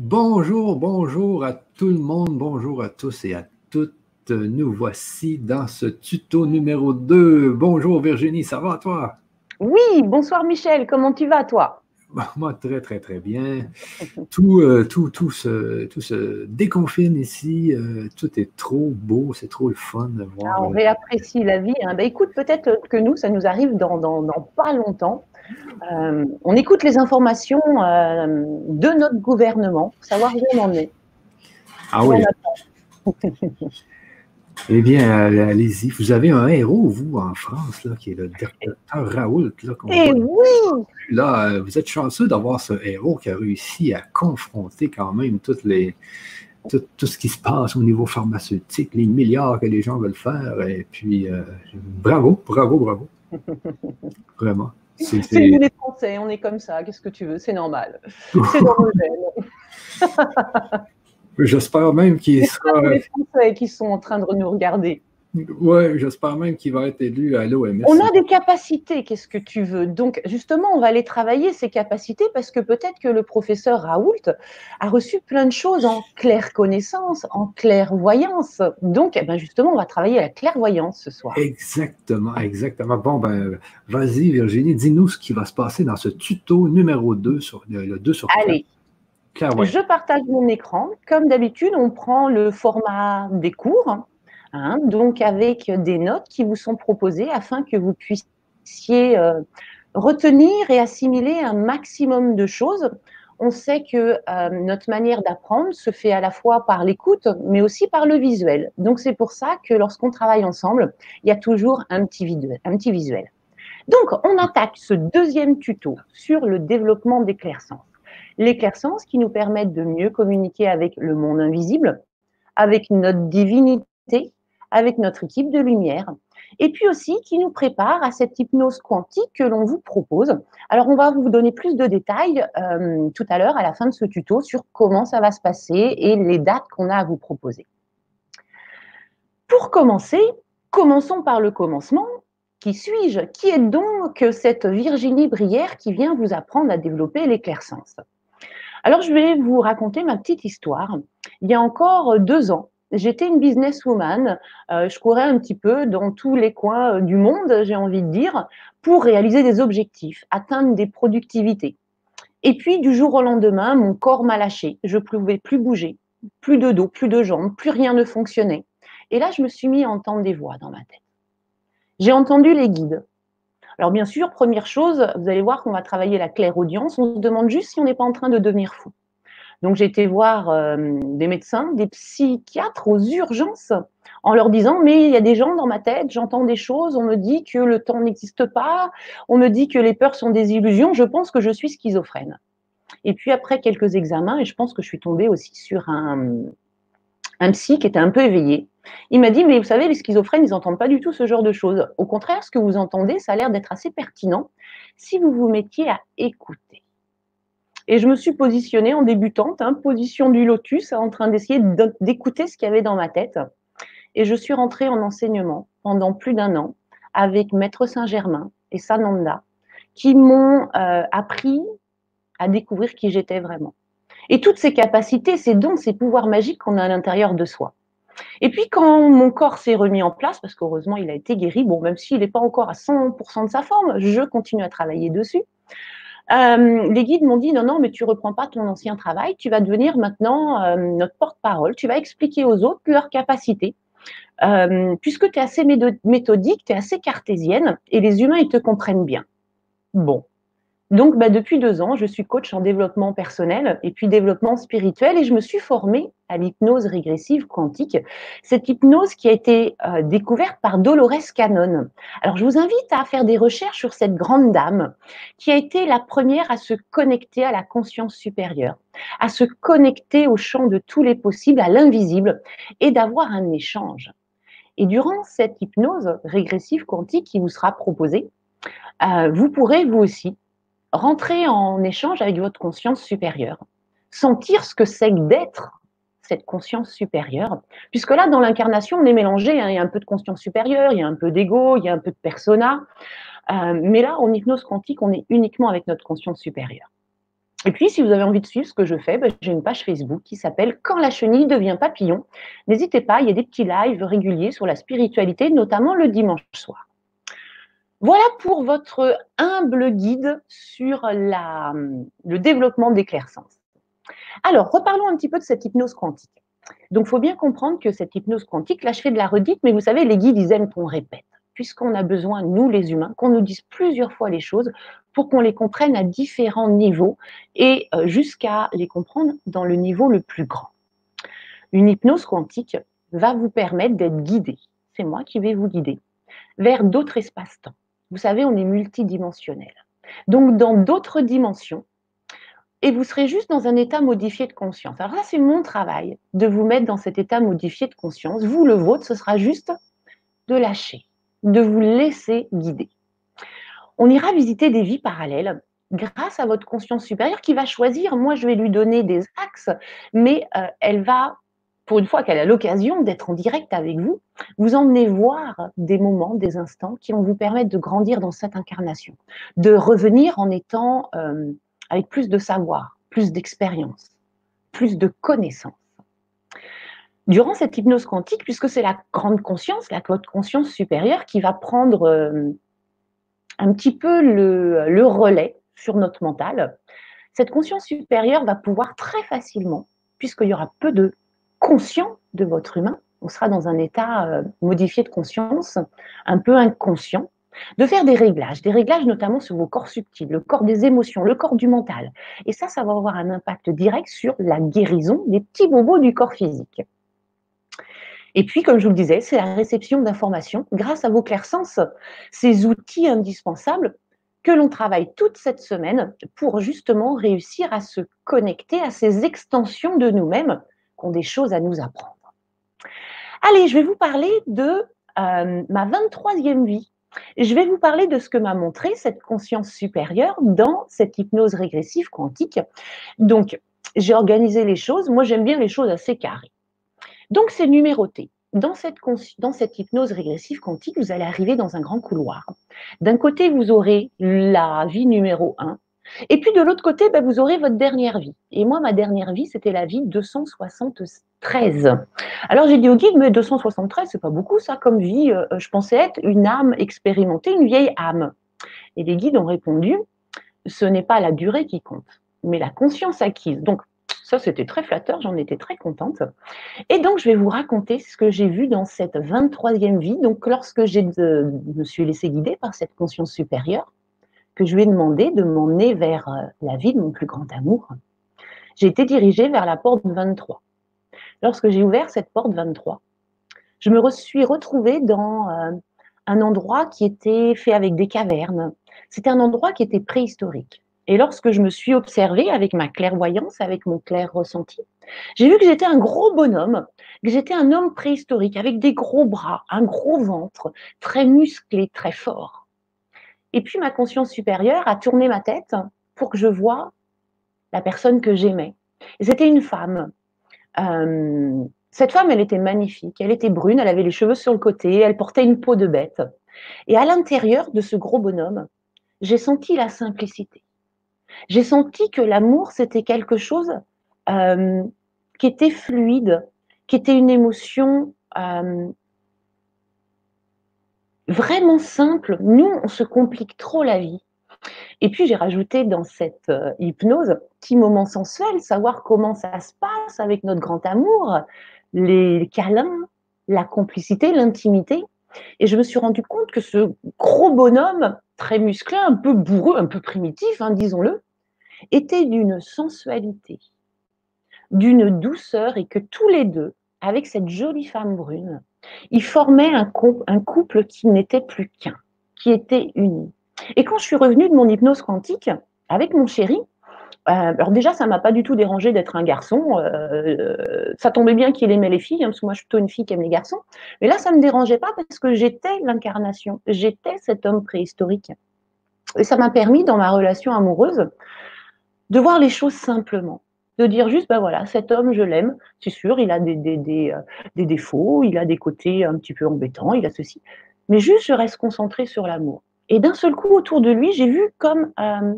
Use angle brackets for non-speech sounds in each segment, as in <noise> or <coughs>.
Bonjour, bonjour à tout le monde, bonjour à tous et à toutes. Nous voici dans ce tuto numéro 2. Bonjour Virginie, ça va toi? Oui, bonsoir Michel, comment tu vas toi? <laughs> Moi, très, très, très bien. Tout, euh, tout, tout, se, tout se déconfine ici. Euh, tout est trop beau, c'est trop le fun de voir. Ah, on réapprécie la vie. Hein. Ben, écoute, peut-être que nous, ça nous arrive dans, dans, dans pas longtemps. Euh, on écoute les informations de notre gouvernement pour savoir où on en est. Ah oui. <laughs> Eh bien, allez-y. Vous avez un héros, vous, en France, là, qui est le docteur Raoult. Là, eh oui! Là, euh, vous êtes chanceux d'avoir ce héros qui a réussi à confronter quand même toutes les, tout, ce qui se passe au niveau pharmaceutique, les milliards que les gens veulent faire. Et puis, euh, bravo, bravo, bravo. <laughs> Vraiment. C'est nous les Français, on est comme ça. Qu'est-ce que tu veux? C'est normal. <laughs> C'est dans nos gènes. J'espère même qu'il sera. les Français qui sont en train de nous regarder? Oui, j'espère même qu'il va être élu à l'OMS. On a des capacités, qu'est-ce que tu veux? Donc, justement, on va aller travailler ces capacités parce que peut-être que le professeur Raoult a reçu plein de choses en claire connaissance, en clairvoyance. Donc, eh ben justement, on va travailler à la clairvoyance ce soir. Exactement, exactement. Bon, ben, vas-y, Virginie, dis-nous ce qui va se passer dans ce tuto numéro 2 sur le 2 sur 3. Allez. Je partage mon écran. Comme d'habitude, on prend le format des cours, hein, donc avec des notes qui vous sont proposées afin que vous puissiez euh, retenir et assimiler un maximum de choses. On sait que euh, notre manière d'apprendre se fait à la fois par l'écoute, mais aussi par le visuel. Donc c'est pour ça que lorsqu'on travaille ensemble, il y a toujours un petit, visuel. Donc on attaque ce deuxième tuto sur le développement des clairsens l'éclaircence qui nous permettent de mieux communiquer avec le monde invisible, avec notre divinité, avec notre équipe de lumière, et puis aussi qui nous prépare à cette hypnose quantique que l'on vous propose. Alors, on va vous donner plus de détails euh, tout à l'heure à la fin de ce tuto sur comment ça va se passer et les dates qu'on a à vous proposer. Pour commencer, commençons par le commencement. Qui suis-je? Qui est donc cette Virginie Brière qui vient vous apprendre à développer l'éclaircence alors, je vais vous raconter ma petite histoire. Il y a encore deux ans, j'étais une businesswoman. Euh, je courais un petit peu dans tous les coins euh, du monde, j'ai envie de dire, pour réaliser des objectifs, atteindre des productivités. Et puis, du jour au lendemain, mon corps m'a lâché. Je ne pouvais plus bouger, plus de dos, plus de jambes, plus rien ne fonctionnait. Et là, je me suis mis à entendre des voix dans ma tête. J'ai entendu les guides. Alors bien sûr, première chose, vous allez voir qu'on va travailler la claire audience. On se demande juste si on n'est pas en train de devenir fou. Donc j'ai été voir euh, des médecins, des psychiatres aux urgences en leur disant mais il y a des gens dans ma tête, j'entends des choses, on me dit que le temps n'existe pas, on me dit que les peurs sont des illusions, je pense que je suis schizophrène. Et puis après quelques examens, et je pense que je suis tombée aussi sur un, un psy qui était un peu éveillé. Il m'a dit, mais vous savez, les schizophrènes, ils n'entendent pas du tout ce genre de choses. Au contraire, ce que vous entendez, ça a l'air d'être assez pertinent si vous vous mettiez à écouter. Et je me suis positionnée en débutante, hein, position du lotus, en train d'essayer d'écouter ce qu'il y avait dans ma tête. Et je suis rentrée en enseignement pendant plus d'un an avec Maître Saint-Germain et Sananda, qui m'ont euh, appris à découvrir qui j'étais vraiment. Et toutes ces capacités, ces dons, ces pouvoirs magiques qu'on a à l'intérieur de soi. Et puis quand mon corps s'est remis en place, parce qu'heureusement il a été guéri, bon même s'il n'est pas encore à 100% de sa forme, je continue à travailler dessus. Euh, les guides m'ont dit non, non, mais tu reprends pas ton ancien travail, tu vas devenir maintenant euh, notre porte-parole, tu vas expliquer aux autres leurs capacités. Euh, puisque tu es assez méthodique, tu es assez cartésienne et les humains, ils te comprennent bien. Bon, donc, bah, depuis deux ans, je suis coach en développement personnel et puis développement spirituel et je me suis formée à l'hypnose régressive quantique. Cette hypnose qui a été euh, découverte par Dolores Cannon. Alors, je vous invite à faire des recherches sur cette grande dame qui a été la première à se connecter à la conscience supérieure, à se connecter au champ de tous les possibles, à l'invisible et d'avoir un échange. Et durant cette hypnose régressive quantique qui vous sera proposée, euh, vous pourrez vous aussi rentrer en échange avec votre conscience supérieure, sentir ce que c'est que d'être cette conscience supérieure, puisque là, dans l'incarnation, on est mélangé, hein. il y a un peu de conscience supérieure, il y a un peu d'ego, il y a un peu de persona, euh, mais là, en hypnose quantique, on est uniquement avec notre conscience supérieure. Et puis, si vous avez envie de suivre ce que je fais, ben, j'ai une page Facebook qui s'appelle Quand la chenille devient papillon. N'hésitez pas, il y a des petits lives réguliers sur la spiritualité, notamment le dimanche soir. Voilà pour votre humble guide sur le développement des. Alors, reparlons un petit peu de cette hypnose quantique. Donc, il faut bien comprendre que cette hypnose quantique, là, je fais de la redite, mais vous savez, les guides, ils aiment qu'on répète, puisqu'on a besoin, nous les humains, qu'on nous dise plusieurs fois les choses pour qu'on les comprenne à différents niveaux et euh, jusqu'à les comprendre dans le niveau le plus grand. Une hypnose quantique va vous permettre d'être guidé, c'est moi qui vais vous guider, vers d'autres espaces-temps vous savez, on est multidimensionnel. Donc, dans d'autres dimensions, et vous serez juste dans un état modifié de conscience. Alors là, c'est mon travail de vous mettre dans cet état modifié de conscience. Vous, le vôtre, ce sera juste de lâcher, de vous laisser guider. On ira visiter des vies parallèles grâce à votre conscience supérieure qui va choisir. Moi, je vais lui donner des axes, mais euh, elle va pour une fois qu'elle a l'occasion d'être en direct avec vous, vous emmenez voir des moments, des instants qui vont vous permettre de grandir dans cette incarnation, de revenir en étant euh, avec plus de savoir, plus d'expérience, plus de connaissances. Durant cette hypnose quantique, puisque c'est la grande conscience, la conscience supérieure qui va prendre euh, un petit peu le relais sur notre mental, cette conscience supérieure va pouvoir très facilement, puisqu'il y aura peu de conscient de votre humain, on sera dans un état euh, modifié de conscience, un peu inconscient, de faire des réglages, des réglages notamment sur vos corps subtils, le corps des émotions, le corps du mental. Et ça, ça va avoir un impact direct sur la guérison des petits bobos du corps physique. Et puis, comme je vous le disais, c'est la réception d'informations grâce à vos clairsens, ces outils indispensables que l'on travaille toute cette semaine pour justement réussir à se connecter à ces extensions de nous-mêmes ont des choses à nous apprendre. Allez, je vais vous parler de euh, ma 23e vie. Je vais vous parler de ce que m'a montré cette conscience supérieure dans cette hypnose régressive quantique. Donc, j'ai organisé les choses. Moi, j'aime bien les choses assez carrées. Donc, c'est numéroté. Dans cette, dans cette hypnose régressive quantique, vous allez arriver dans un grand couloir. D'un côté, vous aurez la vie numéro 1, et puis de l'autre côté, ben, vous aurez votre dernière vie. Et moi, ma dernière vie, c'était la vie 273. Alors j'ai dit au guide, mais 273, c'est pas beaucoup ça comme vie. Euh, je pensais être une âme expérimentée, une vieille âme. Et les guides ont répondu, ce n'est pas la durée qui compte, mais la conscience acquise. Donc ça, c'était très flatteur, j'en étais très contente. Et donc, je vais vous raconter ce que j'ai vu dans cette 23e vie. Donc, lorsque je me suis laissé guider par cette conscience supérieure, que je lui ai demandé de m'emmener vers euh, la vie de mon plus grand amour, j'ai été dirigée vers la porte 23. Lorsque j'ai ouvert cette porte 23, je me suis retrouvée dans euh, un endroit qui était fait avec des cavernes. C'était un endroit qui était préhistorique. Et lorsque je me suis observée avec ma clairvoyance, avec mon clair ressenti, j'ai vu que j'étais un gros bonhomme, que j'étais un homme préhistorique avec des gros bras, un gros ventre, très musclé, très fort. Et puis ma conscience supérieure a tourné ma tête pour que je voie la personne que j'aimais. c'était une femme. Euh, cette femme, elle était magnifique. Elle était brune, elle avait les cheveux sur le côté, elle portait une peau de bête. Et à l'intérieur de ce gros bonhomme, j'ai senti la simplicité. J'ai senti que l'amour, c'était quelque chose euh, qui était fluide, qui était une émotion euh, vraiment simple. Nous, on se complique trop la vie. Et puis j'ai rajouté dans cette euh, hypnose petit moment sensuel, savoir comment ça se passe avec notre grand amour, les câlins, la complicité, l'intimité. Et je me suis rendu compte que ce gros bonhomme, très musclé, un peu bourreux, un peu primitif, hein, disons-le, était d'une sensualité, d'une douceur, et que tous les deux, avec cette jolie femme brune, ils formaient un, couple qui n'était plus qu'un, qui était uni. Et quand je suis revenue de mon hypnose quantique avec mon chéri, euh, alors déjà, ça m'a pas du tout dérangé d'être un garçon. Euh, ça tombait bien qu'il aimait les filles, hein, parce que moi, je suis plutôt une fille qui aime les garçons. Mais là, ça me dérangeait pas parce que j'étais l'incarnation, j'étais cet homme préhistorique. Et ça m'a permis, dans ma relation amoureuse, de voir les choses simplement de dire juste, ben voilà, cet homme, je l'aime, c'est sûr, il a des, des, euh, des, défauts, il a des côtés un petit peu embêtants, il a ceci, mais juste, je reste concentrée sur l'amour. Et d'un seul coup, autour de lui, j'ai vu comme euh,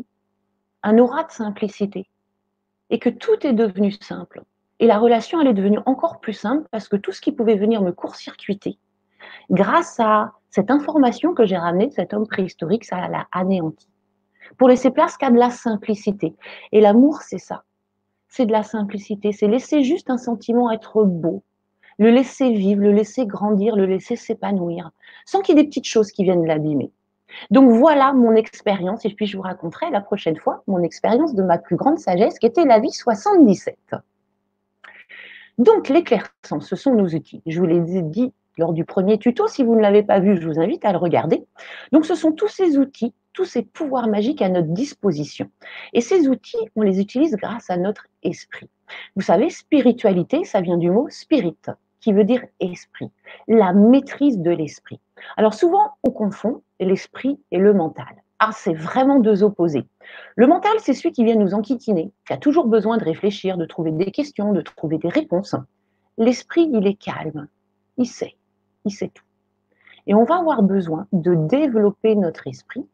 un aura de simplicité. et que tout est devenu simple. Et la relation, elle est devenue encore plus simple parce que tout ce qui pouvait venir me court-circuiter, grâce à cette information que j'ai ramenée de cet homme préhistorique, ça l'a anéanti. Pour laisser place qu'à de la simplicité. Et l'amour, c'est ça. C'est de la simplicité. C'est laisser juste un sentiment être beau, le laisser vivre, le laisser grandir, le laisser s'épanouir, sans qu'il y ait des petites choses qui viennent l'abîmer. Donc voilà mon expérience, et puis je vous raconterai la prochaine fois mon expérience de ma plus grande sagesse, qui était la vie 77. Donc l'éclaircissement, ce sont nos outils. Je vous l'ai dit lors du premier tuto, si vous ne l'avez pas vu, je vous invite à le regarder. Donc ce sont tous ces outils, tous ces pouvoirs magiques à notre disposition. Et ces outils, on les utilise grâce à notre esprit. Vous savez, spiritualité, ça vient du mot spirit, qui veut dire esprit, la maîtrise de l'esprit. Alors souvent, on confond l'esprit et le mental. Ah, c'est vraiment deux opposés. Le mental, c'est celui qui vient nous enquiquiner, qui a toujours besoin de réfléchir, de trouver des questions, de trouver des réponses. L'esprit, il est calme, il sait, il sait tout. Et on va avoir besoin de développer notre esprit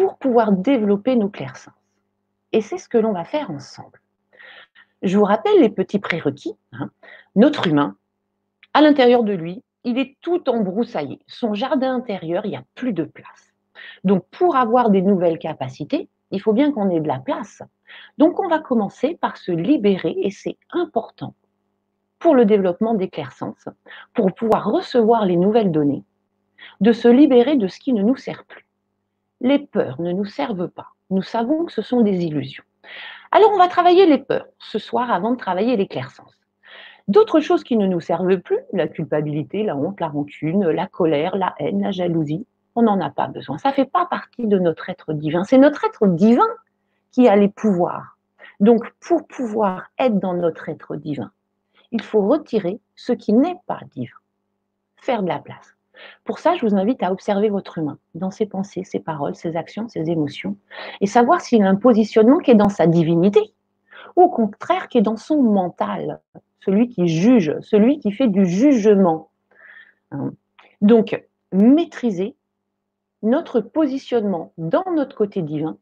pour pouvoir développer nos clairsens. Et c'est ce que l'on va faire ensemble. Je vous rappelle les petits prérequis. Hein. Notre humain, à l'intérieur de lui, il est tout embroussaillé. Son jardin intérieur, il n'y a plus de place. Donc, pour avoir des nouvelles capacités, il faut bien qu'on ait de la place. Donc, on va commencer par se libérer, et c'est important pour le développement des clairsens, pour pouvoir recevoir les nouvelles données, de se libérer de ce qui ne nous sert plus. Les peurs ne nous servent pas. Nous savons que ce sont des illusions. Alors, on va travailler les peurs ce soir avant de travailler les clairsens. D'autres choses qui ne nous servent plus, la culpabilité, la honte, la rancune, la colère, la haine, la jalousie, on n'en a pas besoin. Ça ne fait pas partie de notre être divin. C'est notre être divin qui a les pouvoirs. Donc, pour pouvoir être dans notre être divin, il faut retirer ce qui n'est pas divin, faire de la place. Pour ça, je vous invite à observer votre humain dans ses pensées, ses paroles, ses actions, ses émotions, et savoir s'il a un positionnement qui est dans sa divinité, ou au contraire qui est dans son mental, celui qui juge, celui qui fait du jugement. Hein. Donc, maîtriser notre positionnement dans notre côté divin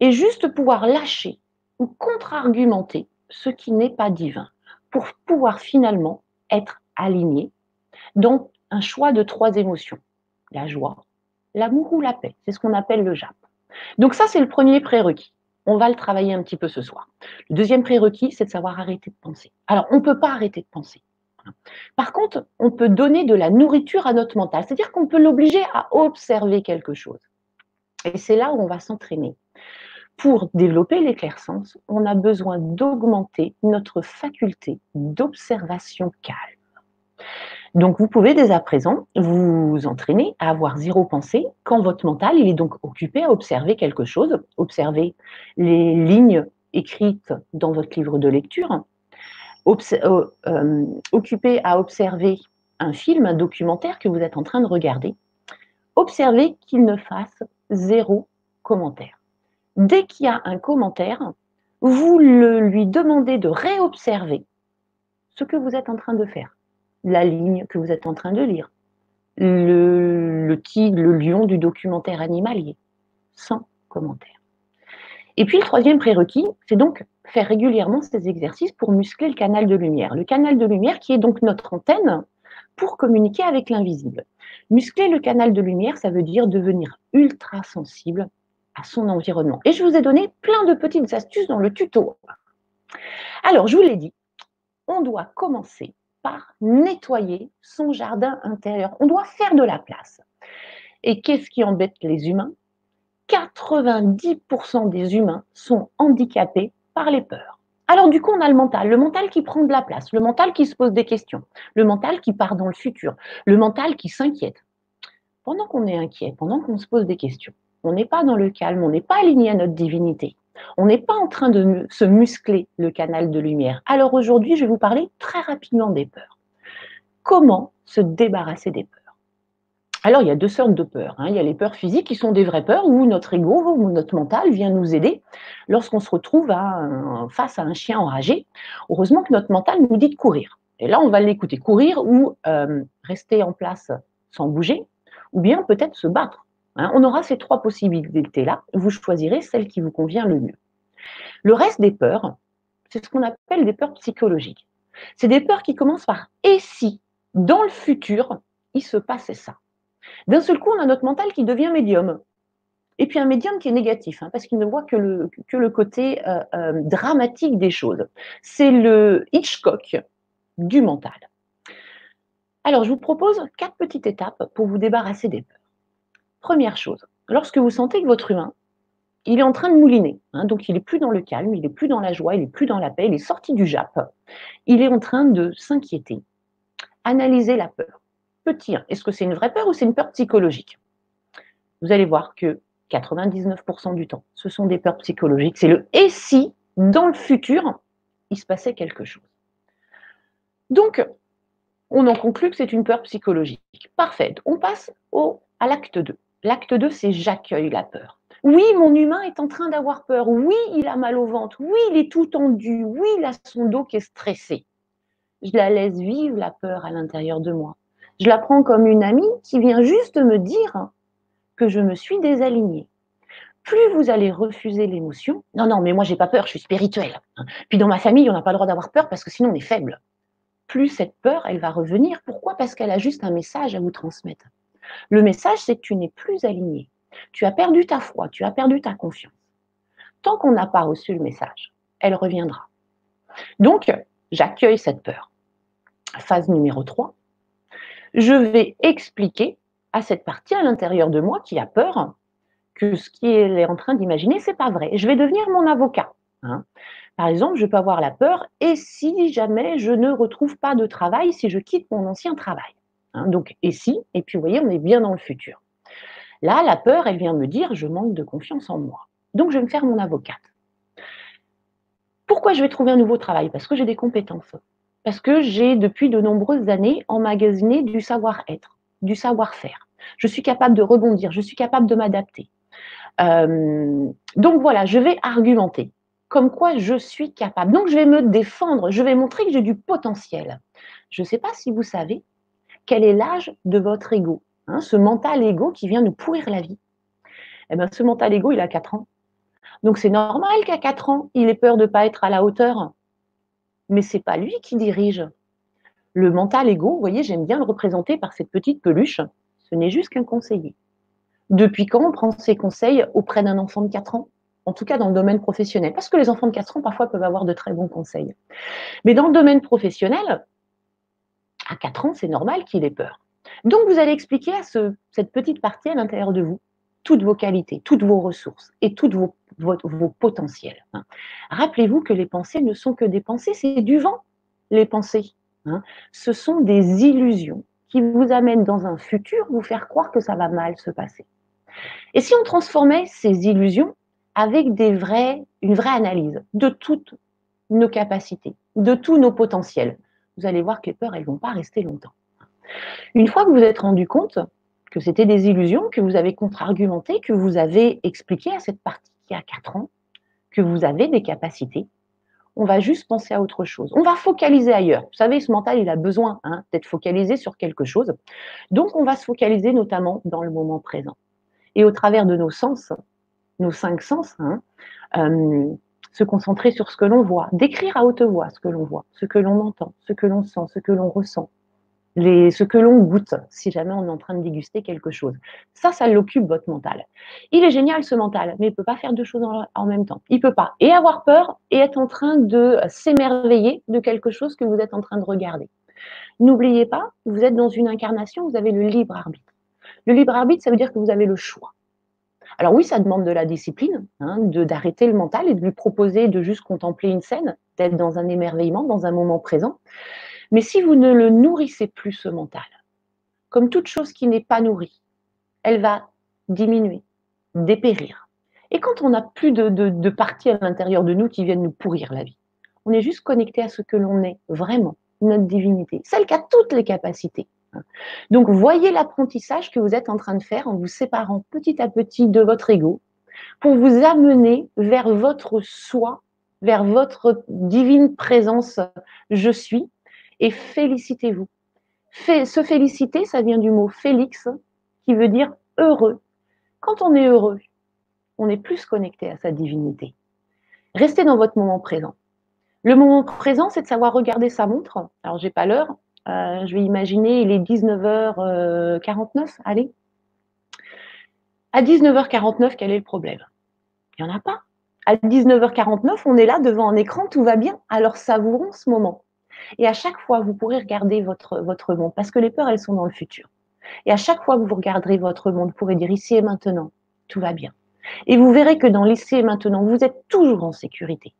et juste pouvoir lâcher ou contre-argumenter ce qui n'est pas divin pour pouvoir finalement être aligné dans un choix de trois émotions, la joie, l'amour ou la paix. C'est ce qu'on appelle le JAP. Donc ça, c'est le premier prérequis. On va le travailler un petit peu ce soir. Le deuxième prérequis, c'est de savoir arrêter de penser. Alors, on ne peut pas arrêter de penser. Par contre, on peut donner de la nourriture à notre mental, c'est-à-dire qu'on peut l'obliger à observer quelque chose. Et c'est là où on va s'entraîner. Pour développer l'éclaircence, on a besoin d'augmenter notre faculté d'observation calme. Donc, vous pouvez dès à présent vous entraîner à avoir zéro pensée quand votre mental il est donc occupé à observer quelque chose, observer les lignes écrites dans votre livre de lecture, euh, euh, occupé à observer un film, un documentaire que vous êtes en train de regarder. Observez qu'il ne fasse zéro commentaire. Dès qu'il y a un commentaire, vous lui demandez de réobserver ce que vous êtes en train de faire la ligne que vous êtes en train de lire, le, tigre, le lion du documentaire animalier, sans commentaire. Et puis le troisième prérequis, c'est donc faire régulièrement ces exercices pour muscler le canal de lumière. Le canal de lumière qui est donc notre antenne pour communiquer avec l'invisible. Muscler le canal de lumière, ça veut dire devenir ultra sensible à son environnement. Et je vous ai donné plein de petites astuces dans le tuto. Alors, je vous l'ai dit, on doit commencer nettoyer son jardin intérieur. On doit faire de la place. Et qu'est-ce qui embête les humains? 90% des humains sont handicapés par les peurs. Alors du coup, on a le mental, le mental qui prend de la place, le mental qui se pose des questions, le mental qui part dans le futur, le mental qui s'inquiète. Pendant qu'on est inquiet, pendant qu'on se pose des questions, on n'est pas dans le calme, on n'est pas aligné à notre divinité. On n'est pas en train de se muscler le canal de lumière. Alors aujourd'hui, je vais vous parler très rapidement des peurs. Comment se débarrasser des peurs? Alors, il y a deux sortes de peurs. Hein. Il y a les peurs physiques qui sont des vraies peurs où notre ego ou notre mental vient nous aider lorsqu'on se retrouve face à un chien enragé. Heureusement que notre mental nous dit de courir. Et là, on va l'écouter courir ou euh, rester en place sans bouger, ou bien peut-être se battre Hein, on aura ces trois possibilités-là. Vous choisirez celle qui vous convient le mieux. Le reste des peurs, c'est ce qu'on appelle des peurs psychologiques. C'est des peurs qui commencent par et si, dans le futur, il se passait ça. D'un seul coup, on a notre mental qui devient médium. Et puis un médium qui est négatif, hein, parce qu'il ne voit que le, côté euh, euh, dramatique des choses. C'est le Hitchcock du mental. Alors, je vous propose quatre petites étapes pour vous débarrasser des peurs. Première chose, lorsque vous sentez que votre humain, il est en train de mouliner, hein, donc il n'est plus dans le calme, il n'est plus dans la joie, il n'est plus dans la paix, il est sorti du Jap, il est en train de s'inquiéter. Analysez la peur. Petit 1, est-ce que c'est une vraie peur ou c'est une peur psychologique? Vous allez voir que 99% du temps, ce sont des peurs psychologiques. C'est le et si, dans le futur, il se passait quelque chose. Donc, on en conclut que c'est une peur psychologique. Parfait. On passe à l'acte 2. L'acte 2, c'est j'accueille la peur. Oui, mon humain est en train d'avoir peur. Oui, il a mal au ventre. Oui, il est tout tendu. Oui, il a son dos qui est stressé. Je la laisse vivre, la peur, à l'intérieur de moi. Je la prends comme une amie qui vient juste me dire que je me suis désalignée. Plus vous allez refuser l'émotion, non, non, mais moi j'ai pas peur, je suis spirituelle. Puis dans ma famille, on n'a pas le droit d'avoir peur parce que sinon on est faible. Plus cette peur, elle va revenir. Pourquoi? Parce qu'elle a juste un message à vous transmettre. Le message, c'est que tu n'es plus aligné. Tu as perdu ta foi, tu as perdu ta confiance. Tant qu'on n'a pas reçu le message, elle reviendra. Donc, j'accueille cette peur. Phase numéro 3, je vais expliquer à cette partie à l'intérieur de moi qui a peur que ce qu'elle est en train d'imaginer, c'est pas vrai. Je vais devenir mon avocat. Hein. Par exemple, je peux avoir la peur, et si jamais je ne retrouve pas de travail, si je quitte mon ancien travail? Hein. Donc, et si, et puis vous voyez, on est bien dans le futur. Là, la peur, elle vient me dire, je manque de confiance en moi. Donc, je vais me faire mon avocate. Pourquoi je vais trouver un nouveau travail? Parce que j'ai des compétences. Parce que j'ai, depuis de nombreuses années, emmagasiné du savoir-être, du savoir-faire. Je suis capable de rebondir, je suis capable de m'adapter. Euh, donc voilà, je vais argumenter comme quoi je suis capable. Donc je vais me défendre, je vais montrer que j'ai du potentiel. Je ne sais pas si vous savez quel est l'âge de votre ego, hein, ce mental ego qui vient nous pourrir la vie. Eh bien, ce mental ego, il a 4 ans. Donc c'est normal qu'à 4 ans, il ait peur de ne pas être à la hauteur. Mais ce n'est pas lui qui dirige. Le mental ego, vous voyez, j'aime bien le représenter par cette petite peluche. Ce n'est juste qu'un conseiller. Depuis quand on prend ses conseils auprès d'un enfant de 4 ans? En tout cas, dans le domaine professionnel. Parce que les enfants de 4 ans, parfois, peuvent avoir de très bons conseils. Mais dans le domaine professionnel, à 4 ans, c'est normal qu'il ait peur. Donc, vous allez expliquer à cette petite partie à l'intérieur de vous toutes vos qualités, toutes vos ressources et tous vos, potentiels. Hein. Rappelez-vous que les pensées ne sont que des pensées, c'est du vent, les pensées. Hein. Ce sont des illusions qui vous amènent dans un futur, vous faire croire que ça va mal se passer. Et si on transformait ces illusions avec des une vraie analyse de toutes nos capacités, de tous nos potentiels, vous allez voir que les peurs, elles ne vont pas rester longtemps. Une fois que vous êtes rendu compte que c'était des illusions, que vous avez contre-argumenté, que vous avez expliqué à cette partie qui a 4 ans que vous avez des capacités, on va juste penser à autre chose. On va focaliser ailleurs. Vous savez, ce mental, il a besoin hein, d'être focalisé sur quelque chose. Donc, on va se focaliser notamment dans le moment présent et au travers de nos sens, nos cinq sens, hein, euh, se concentrer sur ce que l'on voit, décrire à haute voix ce que l'on voit, ce que l'on entend, ce que l'on sent, ce que l'on ressent, ce que l'on goûte, si jamais on est en train de déguster quelque chose. Ça, ça l'occupe votre mental. Il est génial ce mental, mais il ne peut pas faire deux choses en, en même temps. Il ne peut pas et avoir peur et être en train de s'émerveiller de quelque chose que vous êtes en train de regarder. N'oubliez pas, vous êtes dans une incarnation, vous avez le libre arbitre. Le libre arbitre, ça veut dire que vous avez le choix. Alors oui, ça demande de la discipline, hein, d'arrêter le mental et de lui proposer de juste contempler une scène, d'être dans un émerveillement, dans un moment présent. Mais si vous ne le nourrissez plus, ce mental, comme toute chose qui n'est pas nourrie, elle va diminuer, dépérir. Et quand on n'a plus de, de parties à l'intérieur de nous qui viennent nous pourrir la vie, on est juste connecté à ce que l'on est vraiment, notre divinité, celle qui a toutes les capacités. Donc, voyez l'apprentissage que vous êtes en train de faire en vous séparant petit à petit de votre ego pour vous amener vers votre soi, vers votre divine présence je suis et félicitez-vous. se féliciter, ça vient du mot Félix qui veut dire heureux. Quand on est heureux, on est plus connecté à sa divinité. Restez dans votre moment présent. Le moment présent, c'est de savoir regarder sa montre. Alors, j'ai pas l'heure. Euh, je vais imaginer, il est 19h49. Allez. À 19h49, quel est le problème? Il n'y en a pas. À 19h49, on est là devant un écran, tout va bien. Alors savourons ce moment. Et à chaque fois, vous pourrez regarder votre, votre monde, parce que les peurs, elles sont dans le futur. Et à chaque fois que vous regarderez votre monde, vous pourrez dire ici et maintenant, tout va bien. Et vous verrez que dans l'ici et maintenant, vous êtes toujours en sécurité.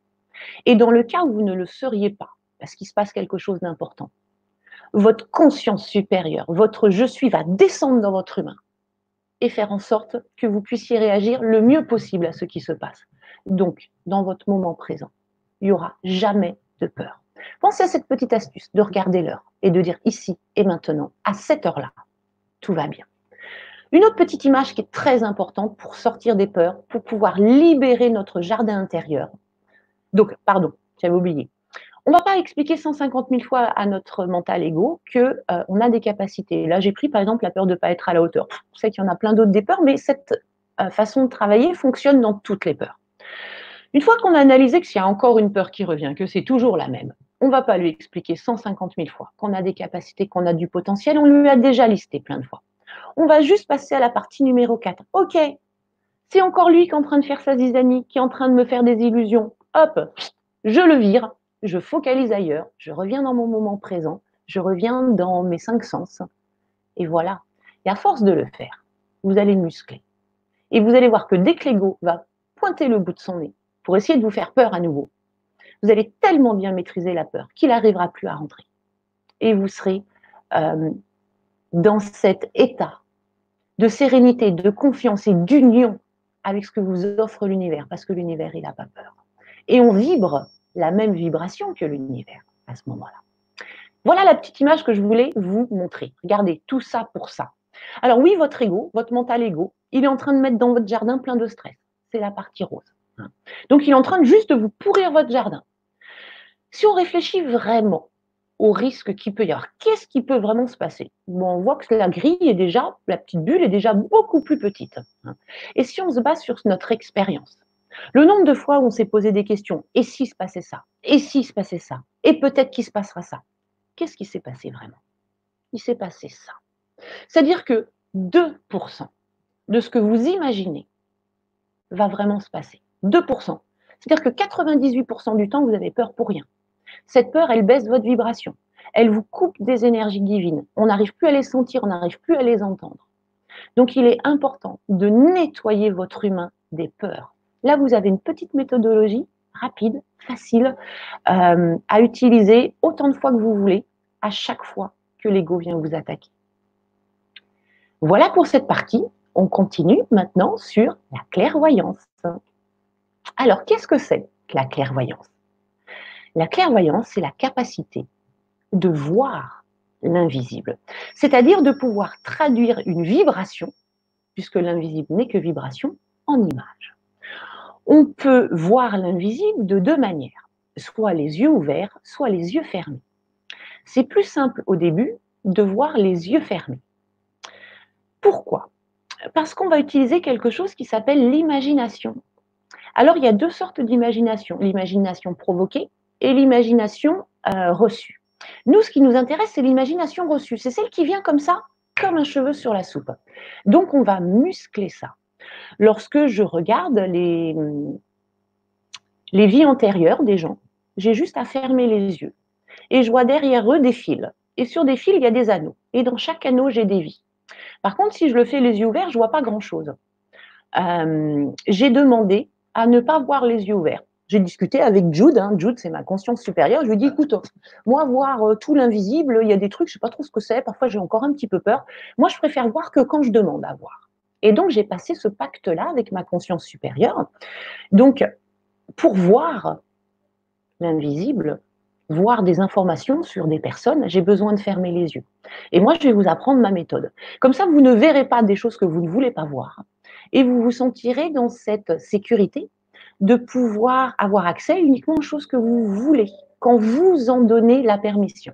Et dans le cas où vous ne le seriez pas, parce qu'il se passe quelque chose d'important, votre conscience supérieure, votre je suis va descendre dans votre humain et faire en sorte que vous puissiez réagir le mieux possible à ce qui se passe. Donc, dans votre moment présent, il n'y aura jamais de peur. Pensez à cette petite astuce de regarder l'heure et de dire ici et maintenant, à cette heure-là, tout va bien. Une autre petite image qui est très importante pour sortir des peurs, pour pouvoir libérer notre jardin intérieur. Donc, pardon, j'avais oublié. On va pas expliquer 150 000 fois à notre mental ego que euh, on a des capacités. Là, j'ai pris par exemple la peur de ne pas être à la hauteur. Je sais qu'il y en a plein d'autres des peurs, mais cette euh, façon de travailler fonctionne dans toutes les peurs. Une fois qu'on a analysé que s'il y a encore une peur qui revient, que c'est toujours la même, on va pas lui expliquer 150 000 fois qu'on a des capacités, qu'on a du potentiel, on lui a déjà listé plein de fois. On va juste passer à la partie numéro 4. Ok, c'est encore lui qui est en train de faire sa zizanie, qui est en train de me faire des illusions. Hop, je le vire, je focalise ailleurs, je reviens dans mon moment présent, je reviens dans mes cinq sens. Et voilà. Et à force de le faire, vous allez muscler. Et vous allez voir que dès que l'ego va pointer le bout de son nez pour essayer de vous faire peur à nouveau, vous allez tellement bien maîtriser la peur qu'il n'arrivera plus à rentrer. Et vous serez euh, dans cet état de sérénité, de confiance et d'union avec ce que vous offre l'univers, parce que l'univers, il n'a pas peur. Et on vibre la même vibration que l'univers à ce moment-là. Voilà la petite image que je voulais vous montrer. Regardez, tout ça pour ça. Alors oui, votre ego, votre mental ego, il est en train de mettre dans votre jardin plein de stress. C'est la partie rose. Donc il est en train de juste de vous pourrir votre jardin. Si on réfléchit vraiment au risque qu'il peut y avoir, qu'est-ce qui peut vraiment se passer? On voit que la grille est déjà, la petite bulle est déjà beaucoup plus petite. Et si on se base sur notre expérience, le nombre de fois où on s'est posé des questions, et s'il se passait ça, et s'il se passait ça, et peut-être qu'il se passera ça, qu'est-ce qui s'est passé vraiment? Il s'est passé ça. C'est-à-dire que 2% de ce que vous imaginez va vraiment se passer. 2%. C'est-à-dire que 98% du temps, vous avez peur pour rien. Cette peur, elle baisse votre vibration. Elle vous coupe des énergies divines. On n'arrive plus à les sentir, on n'arrive plus à les entendre. Donc, il est important de nettoyer votre humain des peurs. Là, vous avez une petite méthodologie rapide, facile, euh, à utiliser autant de fois que vous voulez, à chaque fois que l'ego vient vous attaquer. Voilà pour cette partie. On continue maintenant sur la clairvoyance. Alors, qu'est-ce que c'est la clairvoyance? La clairvoyance, c'est la capacité de voir l'invisible, c'est-à-dire de pouvoir traduire une vibration, puisque l'invisible n'est que vibration, en image on peut voir l'invisible de deux manières, soit les yeux ouverts, soit les yeux fermés. C'est plus simple au début de voir les yeux fermés. Pourquoi? Parce qu'on va utiliser quelque chose qui s'appelle l'imagination. Alors, il y a deux sortes d'imagination, l'imagination provoquée et l'imagination euh, reçue. Nous, ce qui nous intéresse, c'est l'imagination reçue. C'est celle qui vient comme ça, comme un cheveu sur la soupe. Donc, on va muscler ça. Lorsque je regarde les, vies antérieures des gens, j'ai juste à fermer les yeux. Et je vois derrière eux des fils. Et sur des fils, il y a des anneaux. Et dans chaque anneau, j'ai des vies. Par contre, si je le fais les yeux ouverts, je vois pas grand-chose. Euh, j'ai demandé à ne pas voir les yeux ouverts. J'ai discuté avec Jude. Hein. Jude, c'est ma conscience supérieure. Je lui ai dit, écoute, moi, voir euh, tout l'invisible, il y a des trucs, je sais pas trop ce que c'est. Parfois, j'ai encore un petit peu peur. Moi, je préfère voir que quand je demande à voir. Et donc, j'ai passé ce pacte-là avec ma conscience supérieure. Donc, pour voir l'invisible, voir des informations sur des personnes, j'ai besoin de fermer les yeux. Et moi, je vais vous apprendre ma méthode. Comme ça, vous ne verrez pas des choses que vous ne voulez pas voir. Et vous vous sentirez dans cette sécurité de pouvoir avoir accès uniquement aux choses que vous voulez, quand vous en donnez la permission.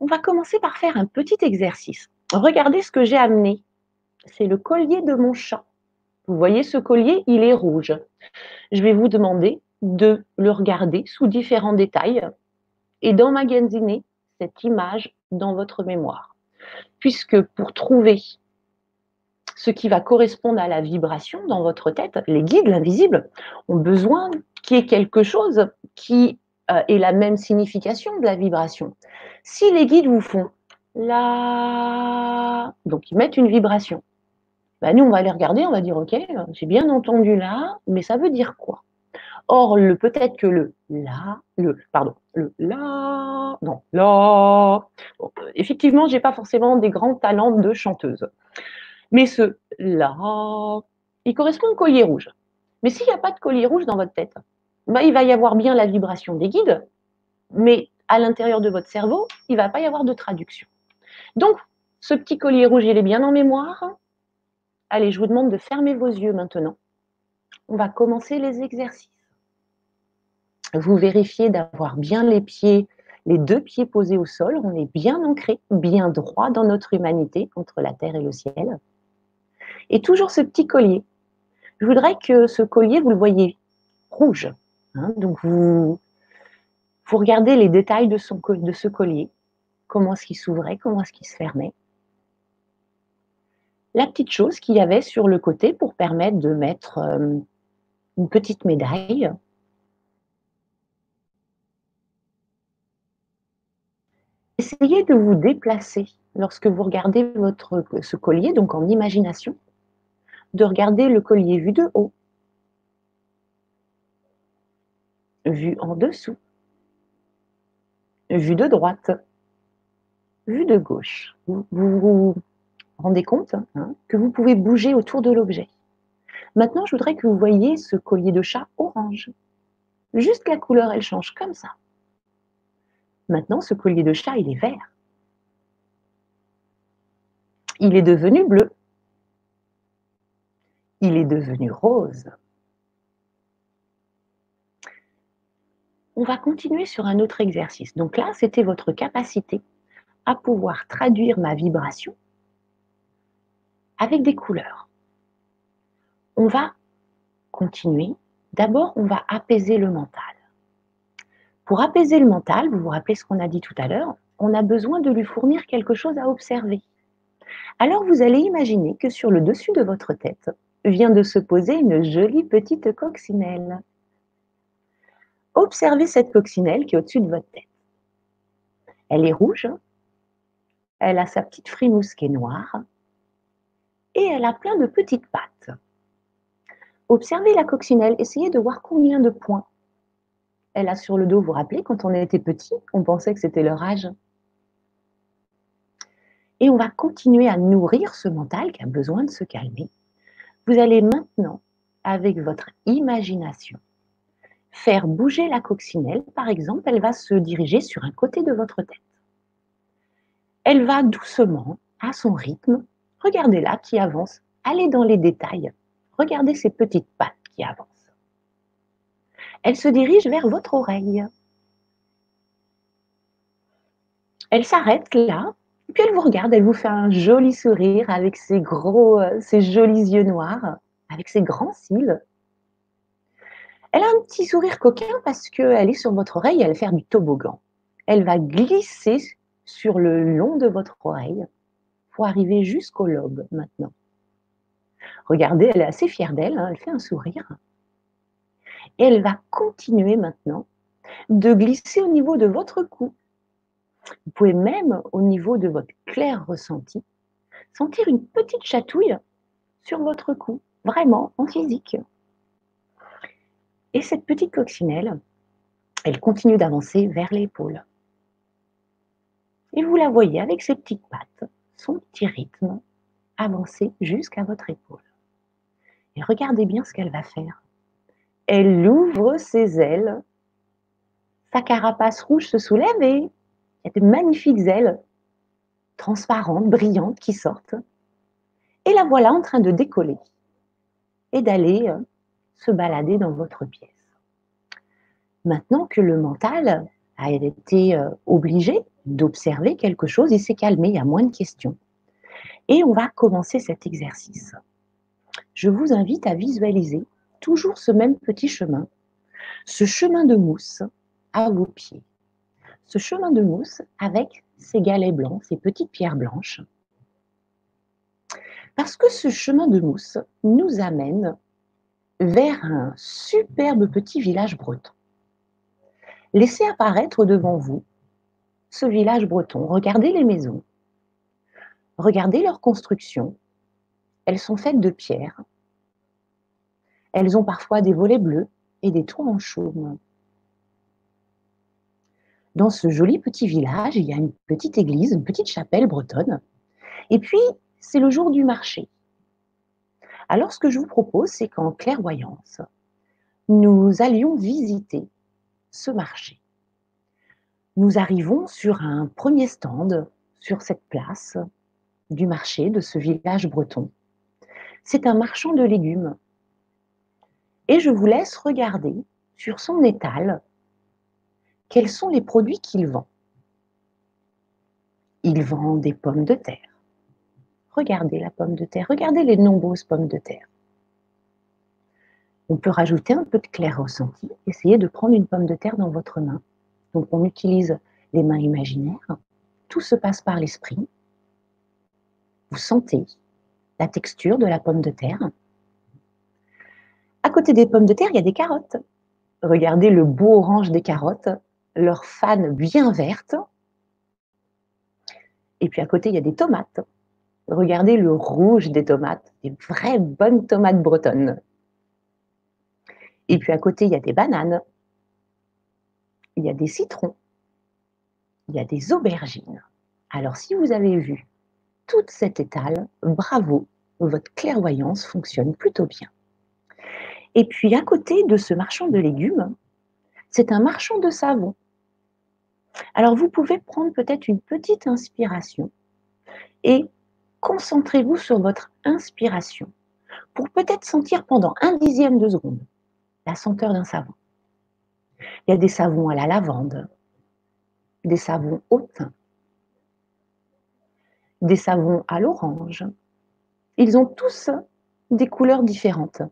On va commencer par faire un petit exercice. Regardez ce que j'ai amené c'est le collier de mon chat. Vous voyez ce collier, il est rouge. Je vais vous demander de le regarder sous différents détails et d'emmagasiner cette image dans votre mémoire. Puisque pour trouver ce qui va correspondre à la vibration dans votre tête, les guides, l'invisible, ont besoin qu'il y ait quelque chose qui euh, ait la même signification de la vibration. Si les guides vous font la, donc ils mettent une vibration, ben nous on va les regarder, on va dire ok, j'ai bien entendu là, mais ça veut dire quoi? Or, le peut-être que le la, le, pardon, le la, non. Bon, effectivement, j'ai pas forcément des grands talents de chanteuse. Mais ce la, il correspond au collier rouge. Mais s'il n'y a pas de collier rouge dans votre tête, bah, il va y avoir bien la vibration des guides, mais à l'intérieur de votre cerveau, il ne va pas y avoir de traduction. Donc, ce petit collier rouge, il est bien en mémoire. Allez, je vous demande de fermer vos yeux maintenant. On va commencer les exercices vous vérifiez d'avoir bien les pieds, les deux pieds posés au sol. On est bien ancré, bien droit dans notre humanité entre la terre et le ciel. Et toujours ce petit collier. Je voudrais que ce collier, vous le voyez rouge. Hein. donc vous, vous regardez les détails de, de ce collier. Comment est-ce qu'il s'ouvrait, comment est-ce qu'il se fermait. La petite chose qu'il y avait sur le côté pour permettre de mettre euh, une petite médaille Essayez de vous déplacer lorsque vous regardez votre, ce collier, donc en imagination, de regarder le collier vu de haut, vu en dessous, vu de droite, vu de gauche. Vous vous, rendez compte hein, que vous pouvez bouger autour de l'objet. Maintenant, je voudrais que vous voyez ce collier de chat orange. Juste la couleur, elle change comme ça. Maintenant, ce collier de chat, il est vert. Il est devenu bleu. Il est devenu rose. On va continuer sur un autre exercice. Donc là, c'était votre capacité à pouvoir traduire ma vibration avec des couleurs. On va continuer. D'abord, on va apaiser le mental. Pour apaiser le mental, vous vous rappelez ce qu'on a dit tout à l'heure, on a besoin de lui fournir quelque chose à observer. Alors vous allez imaginer que sur le dessus de votre tête vient de se poser une jolie petite coccinelle. Observez cette coccinelle qui est au-dessus de votre tête. Elle est rouge, elle a sa petite frimousse qui est noire et elle a plein de petites pattes. Observez la coccinelle, essayez de voir combien de points elle a sur le dos. Vous vous rappelez, quand on était petit, on pensait que c'était leur âge. Et on va continuer à nourrir ce mental qui a besoin de se calmer. Vous allez maintenant, avec votre imagination, faire bouger la coccinelle. Par exemple, elle va se diriger sur un côté de votre tête. Elle va doucement, à son rythme, regardez-la qui avance, allez dans les détails, regardez ces petites pattes qui avancent elle se dirige vers votre oreille. Elle s'arrête là, puis elle vous regarde, elle vous fait un joli sourire avec ses gros, euh, ses jolis yeux noirs, avec ses grands cils. Elle a un petit sourire coquin parce qu'elle est sur votre oreille, elle va faire du toboggan. Elle va glisser sur le long de votre oreille arriver jusqu'au lobe maintenant. Regardez, elle est assez fière d'elle, hein, elle fait un sourire elle va continuer maintenant de glisser au niveau de votre cou. Vous pouvez même, au niveau de votre clair ressenti, sentir une petite chatouille sur votre cou, vraiment en physique. Et cette petite coccinelle, elle continue d'avancer vers l'épaule. Et vous la voyez avec ses petites pattes, son petit rythme, avancer jusqu'à votre épaule. Et regardez bien ce qu'elle va faire elle ouvre ses ailes. Sa carapace rouge se soulève et il y a de magnifiques ailes transparentes, brillantes qui sortent. Et la voilà en train de décoller et d'aller euh, se balader dans votre pièce. Maintenant que le mental a été euh, obligé d'observer quelque chose, il s'est calmé, il y a moins de questions. Et on va commencer cet exercice. je vous invite à visualiser toujours ce même petit chemin, ce chemin de mousse à vos pieds. Ce chemin de mousse avec ces galets blancs, ces petites pierres blanches. Parce que ce chemin de mousse nous amène vers un superbe petit village breton. Laissez apparaître devant vous ce village breton. Regardez les maisons. Regardez leur construction. Elles sont faites de pierre. Elles ont parfois des volets bleus et des toits en chaume. Dans ce joli petit village, il y a une petite église, une petite chapelle bretonne. Et puis, c'est le jour du marché. Alors, ce que je vous propose, c'est qu'en clairvoyance, nous allions visiter ce marché. Nous arrivons sur un premier stand, sur cette place du marché de ce village breton. C'est un marchand de légumes. Et je vous laisse regarder sur son étal quels sont les produits qu'il vend. Il vend des pommes de terre. Regardez la pomme de terre, regardez les nombreuses pommes de terre. On peut rajouter un peu de clair ressenti, essayez de prendre une pomme de terre dans votre main. Donc on utilise les mains imaginaires, tout se passe par l'esprit. Vous sentez la texture de la pomme de terre. À côté des pommes de terre, il y a des carottes. Regardez le beau orange des carottes leur fan bien verte. Et puis à côté, il y a des tomates. Regardez le rouge des tomates, des vraies bonnes tomates bretonnes. Et puis à côté, il y a des bananes. Il y a des citrons. Il y a des aubergines. Alors si vous avez vu toute cette étale, bravo, votre clairvoyance fonctionne plutôt bien. Et puis à côté de ce marchand de légumes, c'est un marchand de savon. Alors vous pouvez prendre peut-être une petite inspiration et concentrez-vous sur votre inspiration pour peut-être sentir pendant un dixième de seconde senteur d'un savon. Il y a des savons à la lavande, des savons au thym, des savons à l'orange. Ils ont tous des couleurs différentes.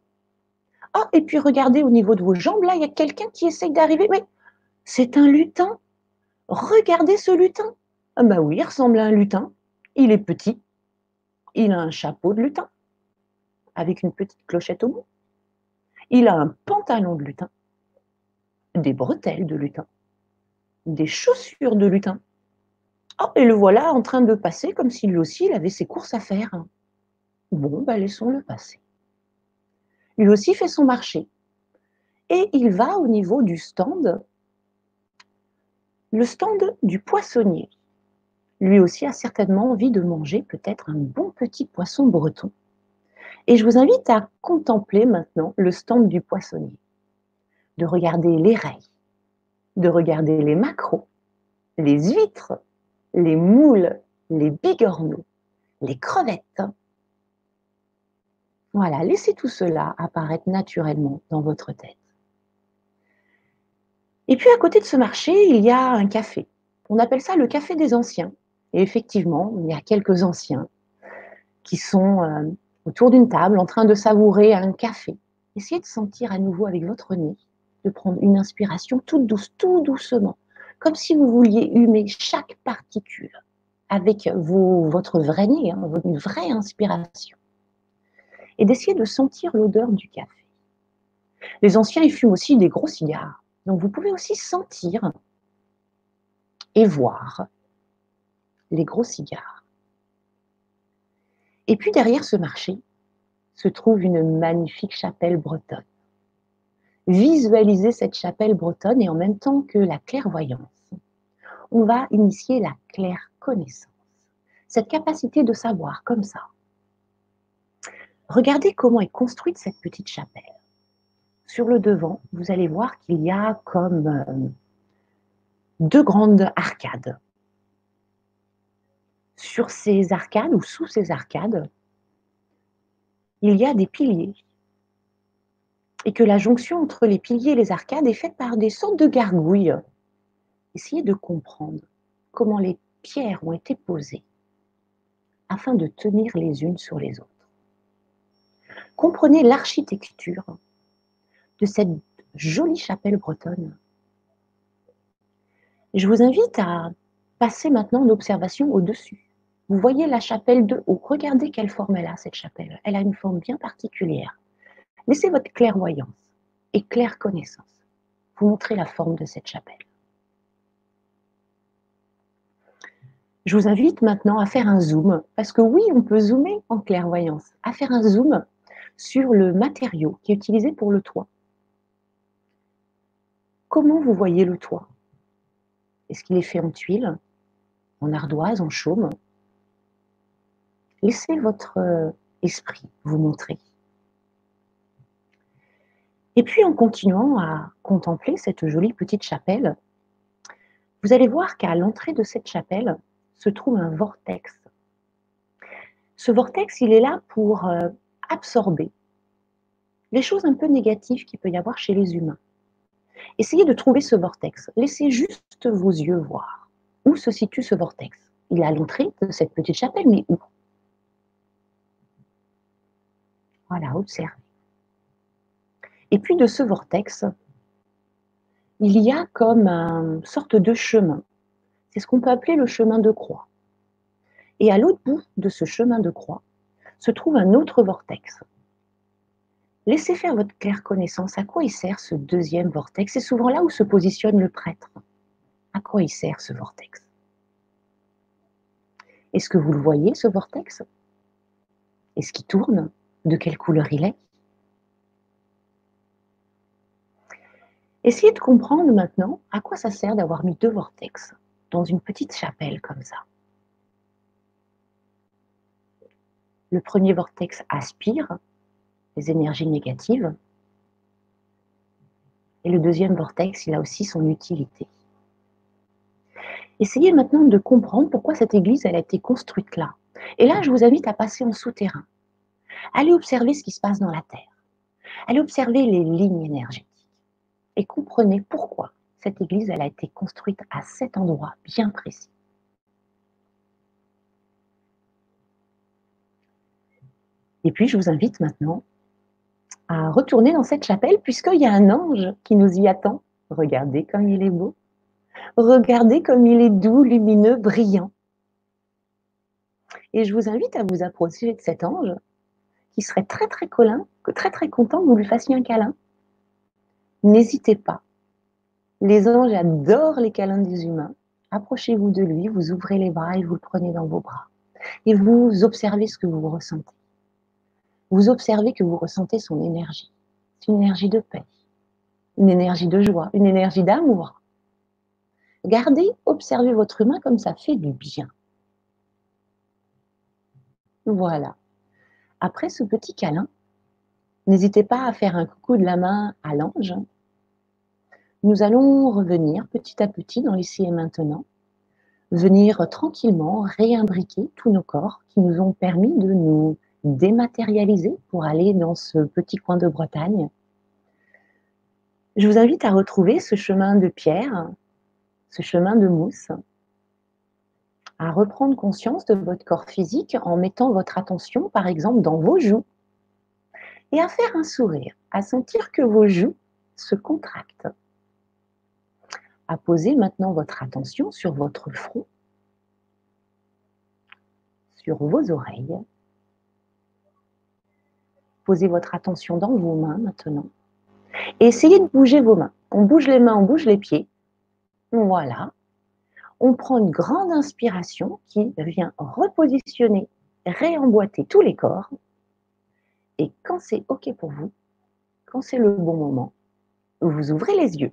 Ah, et puis regardez au niveau de vos jambes, là, il y a quelqu'un qui essaye d'arriver. Mais c'est un lutin. Regardez ce lutin. Ah bah oui, il ressemble à un lutin. Il est petit. Il a un chapeau de lutin avec une petite clochette au bout. Il a un pantalon de lutin, des bretelles de lutin, des chaussures de lutin. Oh, et le voilà en train de passer comme si lui aussi il avait ses courses à faire. Bon, bah laissons-le passer. Lui aussi fait son marché. Et il va au niveau du stand, le stand du poissonnier. Lui aussi a certainement envie de manger peut-être un bon petit poisson breton. Et je vous invite à contempler maintenant le stand du poissonnier, de regarder les rails, de regarder les maquereaux, les huîtres, les moules, les bigorneaux, les crevettes, voilà, laissez tout cela apparaître naturellement dans votre tête. Et puis à côté de ce marché, il y a un café. On appelle ça le café des anciens. Et effectivement, il y a quelques anciens qui sont euh, autour d'une table en train de savourer un café. Essayez de sentir à nouveau avec votre nez, de prendre une inspiration toute douce, tout doucement, comme si vous vouliez humer chaque particule avec votre vrai nez, hein, une vraie inspiration et d'essayer de sentir l'odeur du café. Les anciens, ils fument aussi des gros cigares. Donc vous pouvez aussi sentir et voir les gros cigares. Et puis derrière ce marché se trouve une magnifique chapelle bretonne. Visualisez cette chapelle bretonne et en même temps que la clairvoyance, on va initier la claire connaissance. Cette capacité de savoir comme ça Regardez comment est construite cette petite chapelle. Sur le devant, vous allez voir qu'il y a comme euh, deux grandes arcades. Sur ces arcades ou sous ces arcades, il y a des piliers. Et que la jonction entre les piliers et les arcades est faite par des sortes de gargouilles. Essayez de comprendre comment les pierres ont été posées afin de tenir les unes sur les autres. comprenez l'architecture de cette jolie chapelle bretonne. Je vous invite à passer maintenant en observation au-dessus. Vous voyez la chapelle de haut. Regardez quelle forme elle a, cette chapelle. Elle a une forme bien particulière. Laissez votre clairvoyance et claire connaissance vous montrer la forme de cette chapelle. Je vous invite maintenant à faire un zoom, parce que oui, on peut zoomer en clairvoyance, à faire un zoom sur le matériau qui est utilisé pour le toit. Comment vous voyez le toit? Est-ce qu'il est fait en tuiles, en ardoise, en chaume? Laissez votre euh, esprit vous montrer. Et puis en continuant à contempler cette jolie petite chapelle, vous allez voir qu'à l'entrée de cette chapelle, se trouve un vortex. Ce vortex, il est là pour euh, absorber les choses un peu négatives qu'il peut y avoir chez les humains. Essayez de trouver ce vortex. Laissez juste vos yeux voir où se situe ce vortex. Il est à l'entrée de cette petite chapelle, mais où? Voilà, observez. Et puis de ce vortex, il y a comme une sorte de chemin c'est ce qu'on peut appeler le chemin de croix. Et à l'autre bout de ce chemin de croix se trouve un autre vortex. Laissez faire votre claire connaissance à quoi il sert ce deuxième vortex? C'est souvent là où se positionne le prêtre. À quoi il sert ce vortex? Est-ce que vous le voyez, ce vortex? Est-ce qu'il tourne? De quelle couleur il est Essayez de comprendre maintenant à quoi ça sert d'avoir mis deux vortex dans une petite chapelle comme ça. Le premier vortex aspire les énergies négatives et le deuxième vortex, il a aussi son utilité. Essayez maintenant de comprendre pourquoi cette église a été construite là. Et là, je vous invite à passer en souterrain. Allez observer ce qui se passe dans la Terre. Allez observer les lignes énergétiques et comprenez pourquoi cette église, a été construite à cet endroit bien précis. Et puis, je vous invite maintenant à retourner dans cette chapelle, puisqu'il y a un ange qui nous y attend. Regardez comme il est beau. Regardez comme il est doux, lumineux, brillant. Et je vous invite à vous approcher de cet ange serait très très colin, très très content que vous lui fassiez un câlin. N'hésitez pas les anges adorent les câlins des humains. Approchez-vous de lui, vous ouvrez les bras et vous le prenez dans vos bras. Et vous observez ce que vous ressentez. Vous observez que vous ressentez son énergie. C'est une énergie de paix, une énergie de joie, une énergie d'amour. Gardez, observez votre humain comme ça fait du bien. Voilà. Après ce petit câlin, n'hésitez pas à faire un coucou de la main à l'ange nous allons revenir petit à petit dans l'ici et maintenant, venir tranquillement réimbriquer tous nos corps qui nous ont permis de nous dématérialiser pour aller dans ce petit coin de Bretagne. Je vous invite à retrouver ce chemin de pierre, ce chemin de mousse, à reprendre conscience de votre corps physique en mettant votre attention, par exemple, dans vos joues, et à faire un sourire, à sentir que vos joues se contractent à poser maintenant votre attention sur votre front, sur vos oreilles. Posez votre attention dans vos mains maintenant. Essayez de bouger vos mains. On bouge les mains, on bouge les pieds. Voilà. On prend une grande inspiration qui vient repositionner, réemboîter tous les corps. Et quand c'est OK pour vous, quand c'est le bon moment, vous ouvrez les yeux.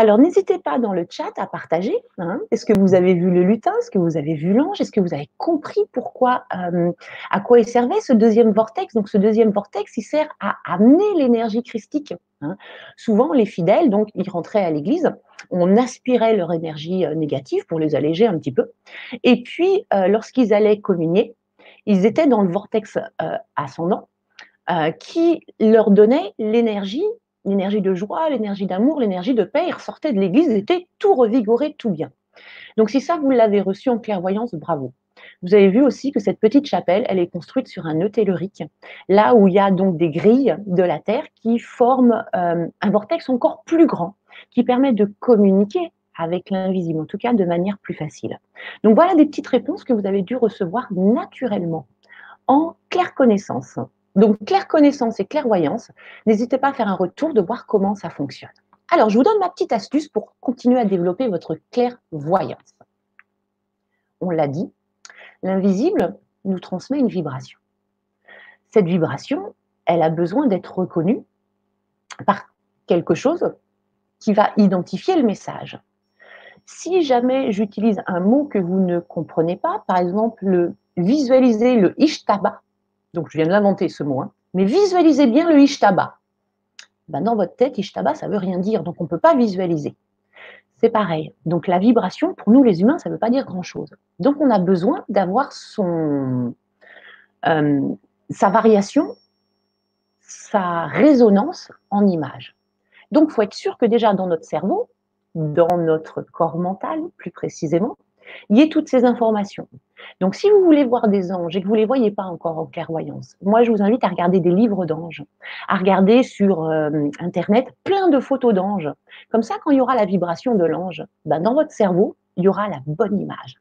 Alors, n'hésitez pas dans le chat à partager. Hein. Est-ce que vous avez vu le lutin? Est-ce que vous avez vu l'ange? Est-ce que vous avez compris pourquoi, euh, à quoi il servait ce deuxième vortex? Donc, ce deuxième vortex, il sert à amener l'énergie christique. Hein. Souvent, les fidèles, donc, ils rentraient à l'église, on aspirait leur énergie euh, négative pour les alléger un petit peu. Et puis, euh, lorsqu'ils allaient communier, ils étaient dans le vortex ascendant qui leur donnait l'énergie l'énergie de joie, l'énergie d'amour, l'énergie de paix. Ils ressortaient de l'église, ils étaient tout revigorés, tout bien. Donc si ça, vous l'avez reçu en clairvoyance, bravo. Vous avez vu aussi que cette petite chapelle, elle est construite sur un nœud tellurique, là où il y a donc des grilles de la Terre qui forment euh, un vortex encore plus grand, qui permet de communiquer avec l'invisible, en tout cas de manière plus facile. Donc voilà des petites réponses que vous avez dû recevoir naturellement en claire connaissance. Donc claire connaissance et clairvoyance, n'hésitez pas à faire un retour de voir comment ça fonctionne. Alors, je vous donne ma petite astuce pour continuer à développer votre clairvoyance. On l'a dit, l'invisible nous transmet une vibration. Cette vibration, elle a besoin d'être reconnue par quelque chose qui va identifier le message. Si jamais j'utilise un mot que vous ne comprenez pas, par exemple le visualiser le ishtaba, donc je viens de l'inventer ce mot, hein, mais visualisez bien le ishtaba. Ben dans votre tête, ishtaba, ça veut rien dire, donc on ne peut pas visualiser. C'est pareil. Donc la vibration, pour nous les humains, ça ne veut pas dire grand-chose. Donc on a besoin d'avoir son, euh, sa variation, sa résonance en image. Donc il faut être sûr que déjà dans notre cerveau, dans notre corps mental plus précisément, il y ait toutes ces informations. Donc, si vous voulez voir des anges et que vous ne les voyez pas encore en clairvoyance, moi, je vous invite à regarder des livres d'anges, à regarder sur euh, Internet plein de photos d'anges. Comme ça, quand il y aura la vibration de l'ange, ben, dans votre cerveau, il y aura la bonne image.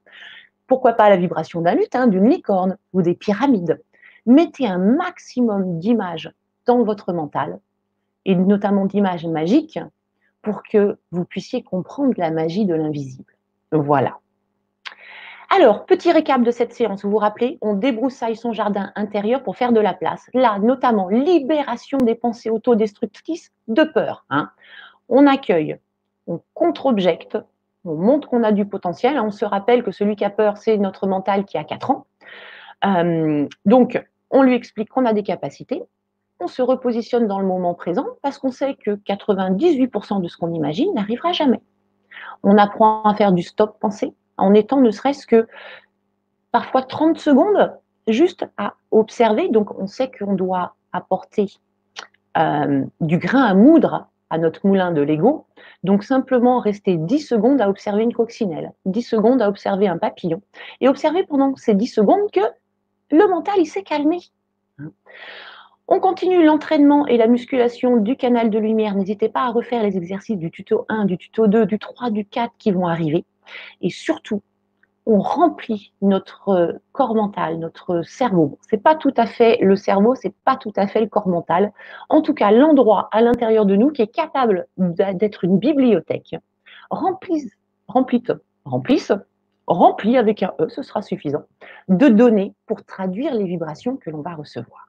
Pourquoi pas la vibration d'un lutin, d'une licorne ou des pyramides Mettez un maximum d'images dans votre mental, et notamment d'images magiques, pour que vous puissiez comprendre la magie de l'invisible. Voilà. Alors, petit récap de cette séance. Vous vous rappelez, on débroussaille son jardin intérieur pour faire de la place. Là, notamment, libération des pensées autodestructrices de peur. Hein. On accueille, on contre-objecte, on montre qu'on a du potentiel. On se rappelle que celui qui a peur, c'est notre mental qui a 4 ans. Euh, donc, on lui explique qu'on a des capacités. On se repositionne dans le moment présent parce qu'on sait que 98% de ce qu'on imagine n'arrivera jamais. On apprend à faire du stop pensée, en étant ne serait-ce que parfois 30 secondes juste à observer. Donc, on sait qu'on doit apporter euh, du grain à moudre à notre moulin de Lego. Donc, simplement rester 10 secondes à observer une coccinelle, 10 secondes à observer un papillon, et observer pendant ces 10 secondes que le mental, il s'est calmé. On continue l'entraînement et la musculation du canal de lumière. N'hésitez pas à refaire les exercices du tuto 1, du tuto 2, du 3, du 4 qui vont arriver. Et surtout, on remplit notre euh, corps mental, notre cerveau. C'est pas tout à fait le cerveau, c'est pas tout à fait le corps mental. En tout cas, l'endroit à l'intérieur de nous qui est capable d'être une bibliothèque. Remplisse, remplisse, remplisse, rempli avec un E, ce sera suffisant, de données pour traduire les vibrations que l'on va recevoir.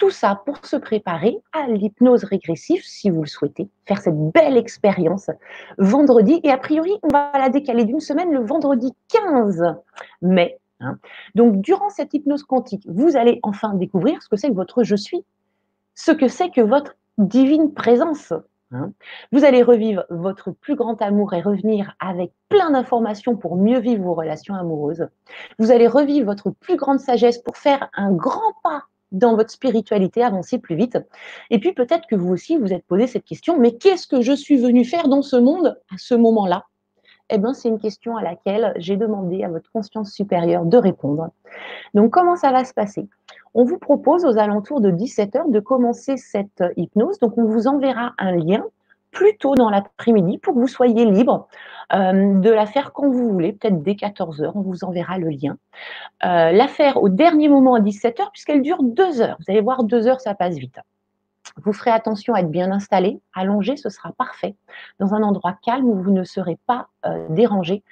Tout ça pour se préparer à l'hypnose régressive, si vous le souhaitez, faire cette belle expérience vendredi. Et a priori, on va la décaler d'une semaine le vendredi 15 mai. Hein. Donc, durant cette hypnose quantique, vous allez enfin découvrir ce que c'est que votre je suis, ce que c'est que votre divine présence. Hein. Vous allez revivre votre plus grand amour et revenir avec plein d'informations pour mieux vivre vos relations amoureuses. Vous allez revivre votre plus grande sagesse pour faire un grand pas dans votre spiritualité, avancer plus vite. Et puis peut-être que vous aussi, vous êtes posé cette question, mais qu'est-ce que je suis venu faire dans ce monde à ce moment-là? Eh bien, c'est une question à laquelle j'ai demandé à votre conscience supérieure de répondre. Donc, comment ça va se passer? On vous propose aux alentours de 17 heures de commencer cette hypnose. Donc, on vous enverra un lien plus tôt dans l'après-midi pour que vous soyez libre euh, de la faire quand vous voulez, peut-être dès 14h, on vous enverra le lien. Euh, la faire au dernier moment à 17h puisqu'elle dure deux heures. Vous allez voir, deux heures, ça passe vite. Vous ferez attention à être bien installé, allongé, ce sera parfait, dans un endroit calme où vous ne serez pas euh, dérangé.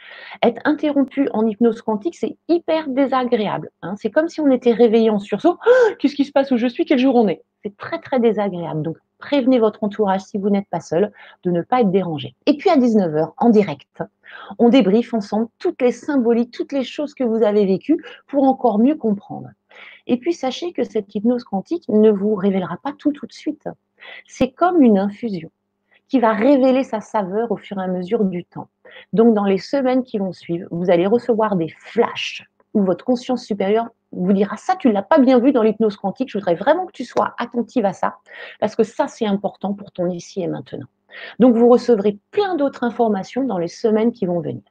Être interrompu en hypnose quantique, c'est hyper désagréable. Hein. C'est comme si on était réveillé en sursaut. Oh, qu'est-ce qui se passe? Où je suis? Quel jour on est? C'est très très désagréable. Donc prévenez votre entourage si vous n'êtes pas seul de ne pas être dérangé. Et puis à 19h, en direct, on débriefe ensemble toutes les symboliques, toutes les choses que vous avez vécues pour encore mieux comprendre. Et puis sachez que cette hypnose quantique ne vous révélera pas tout tout de suite. C'est comme une infusion qui va révéler sa saveur au fur et à mesure du temps. Donc dans les semaines qui vont suivre, vous allez recevoir des flashs où votre conscience supérieure vous dira ça, tu ne l'as pas bien vu dans l'hypnose quantique, je voudrais vraiment que tu sois attentive à ça, parce que ça, c'est important pour ton ici et maintenant. Donc, vous recevrez plein d'autres informations dans les semaines qui vont venir.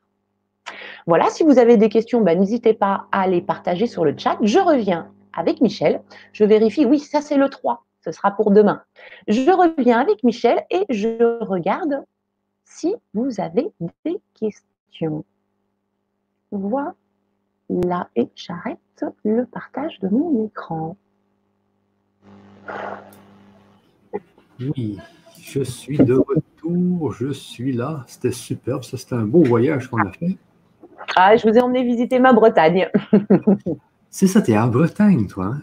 Voilà, si vous avez des questions, ben, n'hésitez pas à les partager sur le chat. Je reviens avec Michel. Je vérifie, oui, ça c'est le 3, ce sera pour demain. Je reviens avec Michel et je regarde si vous avez des questions. Voilà, et j'arrête le partage de mon écran. Oui, je suis de retour, je suis là. C'était superbe, ça c'était un beau voyage qu'on a fait. Ah, je vous ai emmené visiter ma Bretagne. <laughs> c'est ça, tu es en Bretagne, toi hein?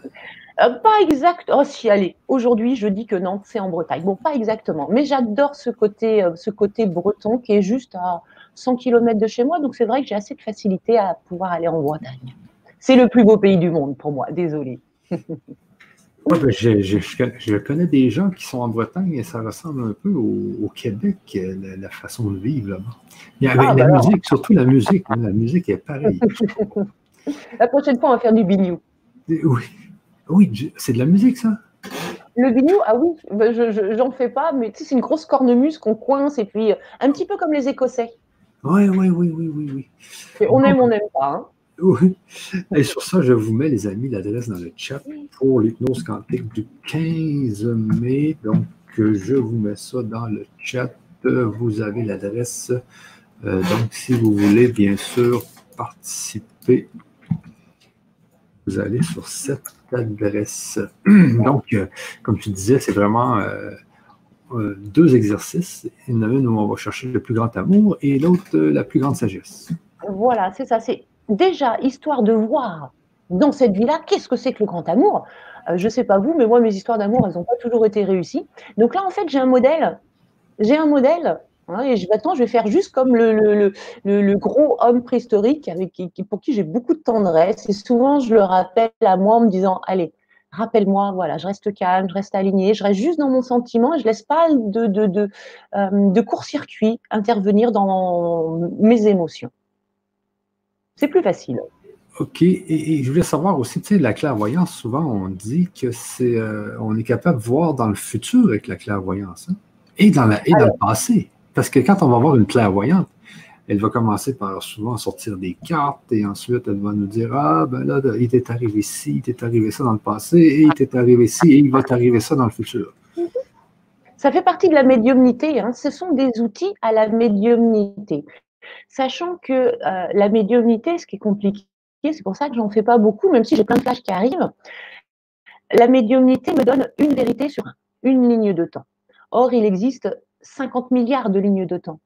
euh, Pas exact. Oh, si, allez, aujourd'hui, je dis que non, c'est en Bretagne. Bon, pas exactement, mais j'adore ce côté, euh, ce côté breton qui est juste à 100 km de chez moi. Donc, c'est vrai que j'ai assez de facilité à pouvoir aller en Bretagne. C'est le plus beau pays du monde pour moi, désolé. <laughs> Ouais, ben, je, connais des gens qui sont en Bretagne et ça ressemble un peu au, Québec, la, façon de vivre là-bas. Ah, la ben musique, surtout la musique. Hein, la musique est pareille. <laughs> la prochaine fois, on va faire du bignou. Oui, oui c'est de la musique, ça? Le bignou, ah oui, je j'en fais pas, mais tu sais, c'est une grosse cornemuse qu'on coince et puis euh, un petit peu comme les Écossais. Oui, oui, oui, oui, oui, oui. on aime, on n'aime pas. Hein. Oui. Et sur ça, je vous mets, les amis, l'adresse dans le chat pour l'hypnose quantique du 15 mai. Donc, je vous mets ça dans le chat. Vous avez l'adresse. Euh, donc, si vous voulez, bien sûr, participer, vous allez sur cette adresse. <clears throat> Donc, euh, comme tu disais, c'est vraiment euh, deux exercices. Il y en a une où on va chercher le plus grand amour et l'autre, la plus grande sagesse. Voilà, c'est ça. C'est déjà, histoire de voir dans cette vie-là, qu'est-ce que c'est que le grand amour? Euh, Je ne sais pas vous, mais moi, mes histoires d'amour, elles n'ont pas toujours été réussies. Donc là, en fait, j'ai un modèle. J'ai un modèle. Hein, et maintenant, je vais faire juste comme le, le, gros homme préhistorique avec, pour qui j'ai beaucoup de tendresse. Et souvent, je le rappelle à moi en me disant, allez, rappelle-moi, voilà, je reste calme, je reste aligné, je reste juste dans mon sentiment, je ne laisse pas de, de, de, euh, de court-circuit intervenir dans mes émotions. C'est plus facile. OK. Et, je voulais savoir aussi, tu sais, la clairvoyance, souvent, on dit que c'est, euh, on est capable de voir dans le futur avec la clairvoyance, hein, et, dans, la, et dans le passé. Parce que quand on va voir une clairvoyante, elle va commencer par souvent sortir des cartes et ensuite elle va nous dire Ah, ben là, il t'est arrivé ci, il t'est arrivé ça dans le passé, et il t'est arrivé ci, et il va t'arriver ça dans le futur. Ça fait partie de la médiumnité. Hein. Ce sont des outils à la médiumnité. Sachant que euh, la médiumnité, ce qui est compliqué, c'est pour ça que j'en fais pas beaucoup, même si j'ai plein de flashs qui arrivent. La médiumnité me donne une vérité sur une ligne de temps. Or, il existe 50 milliards de lignes de temps.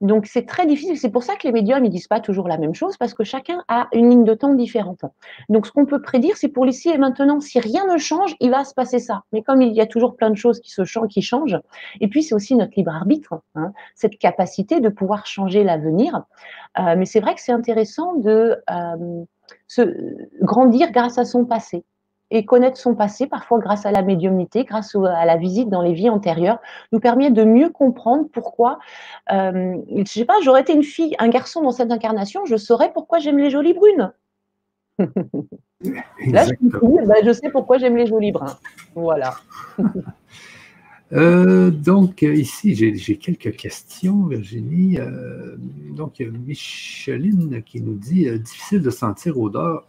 Donc c'est très difficile. C'est pour ça que les médiums ne disent pas toujours la même chose parce que chacun a une ligne de temps différente. Donc ce qu'on peut prédire, c'est pour l'ici et maintenant. Si rien ne change, il va se passer ça. Mais comme il y a toujours plein de choses qui se changent, qui changent, et puis c'est aussi notre libre arbitre, hein, cette capacité de pouvoir changer l'avenir. Euh, mais c'est vrai que c'est intéressant de euh, se grandir grâce à son passé et connaître son passé, parfois grâce à la médiumnité, grâce à la visite dans les vies antérieures, nous permet de mieux comprendre pourquoi, euh, je sais pas, j'aurais été une fille, un garçon dans cette incarnation, je saurais pourquoi j'aime les jolies brunes. <laughs> Là, je, bah, je, sais pourquoi j'aime les jolies bruns. Voilà. <laughs> Euh, donc, ici, j'ai quelques questions, Virginie. Euh, donc, Micheline qui nous dit difficile de sentir odeur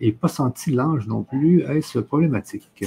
et pas senti l'ange non plus, est-ce problématique?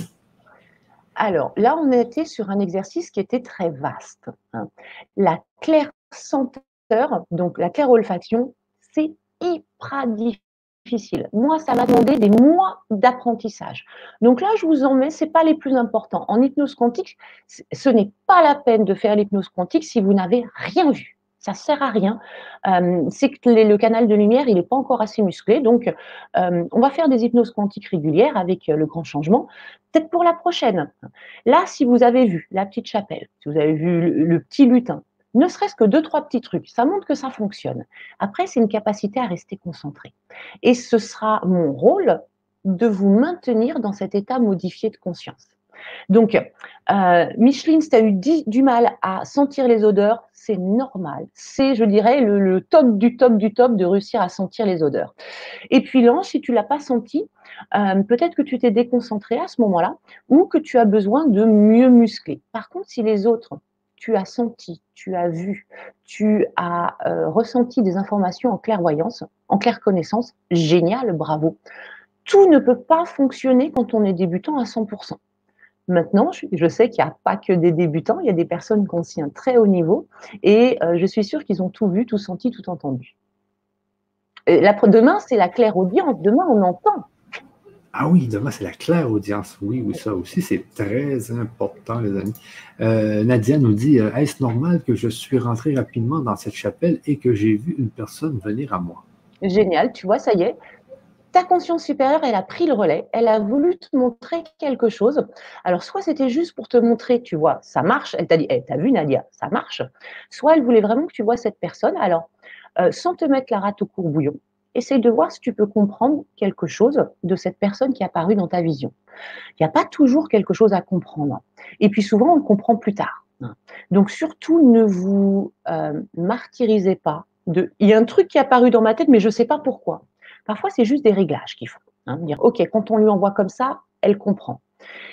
Alors là, on était sur un exercice qui était très vaste. Hein. La claire senteur, donc la claire olfaction, c'est hyper difficile. Moi, ça m'a demandé des mois d'apprentissage. Donc là, je vous en mets, ce n'est pas les plus importants. En hypnose quantique, ce n'est pas la peine de faire l'hypnose quantique si vous n'avez rien vu ça sert à rien. Euh, c'est que le canal de lumière, il n'est pas encore assez musclé. Donc, euh, on va faire des hypnoses quantiques régulières avec euh, le grand changement, peut-être pour la prochaine. Là, si vous avez vu la petite chapelle, si vous avez vu le, petit lutin, ne serait-ce que deux, trois petits trucs, ça montre que ça fonctionne. Après, c'est une capacité à rester concentré. Et ce sera mon rôle de vous maintenir dans cet état modifié de conscience. Donc, euh, Micheline, si tu as eu du mal à sentir les odeurs, c'est normal. C'est, je dirais, le, top du top du top de réussir à sentir les odeurs. Et puis là, si tu l'as pas senti, euh, peut-être que tu t'es déconcentré à ce moment-là ou que tu as besoin de mieux muscler. Par contre, si les autres tu as senti, tu as vu, tu as euh, ressenti des informations en clairvoyance, en claire connaissance, génial, bravo. Tout ne peut pas fonctionner quand on est débutant à 100%. Maintenant, je sais qu'il n'y a pas que des débutants, il y a des personnes qui ont aussi un très haut niveau et euh, je suis sûre qu'ils ont tout vu, tout senti, tout entendu. Et demain, c'est la claire audience. Demain, on entend. Ah oui, demain, c'est la claire audience. Oui, oui, ça aussi, c'est très important, les amis. Euh, Nadia nous dit euh, Est-ce normal que je suis rentré rapidement dans cette chapelle et que j'ai vu une personne venir à moi? Génial, tu vois, ça y est. Ta conscience supérieure, elle a pris le relais, elle a voulu te montrer quelque chose. Alors, soit c'était juste pour te montrer, tu vois, ça marche, elle t'a dit, hey, t'as vu Nadia, ça marche. Soit elle voulait vraiment que tu vois cette personne. Alors, euh, sans te mettre la rate au courbouillon, essaye de voir si tu peux comprendre quelque chose de cette personne qui est apparue dans ta vision. Il n'y a pas toujours quelque chose à comprendre. Et puis souvent, on le comprend plus tard. Donc surtout, ne vous euh, martyrisez pas. De, il y a un truc qui est apparu dans ma tête, mais je ne sais pas pourquoi. Parfois, c'est juste des réglages qu'il faut. Hein, dire, OK, quand on lui envoie comme ça, elle comprend.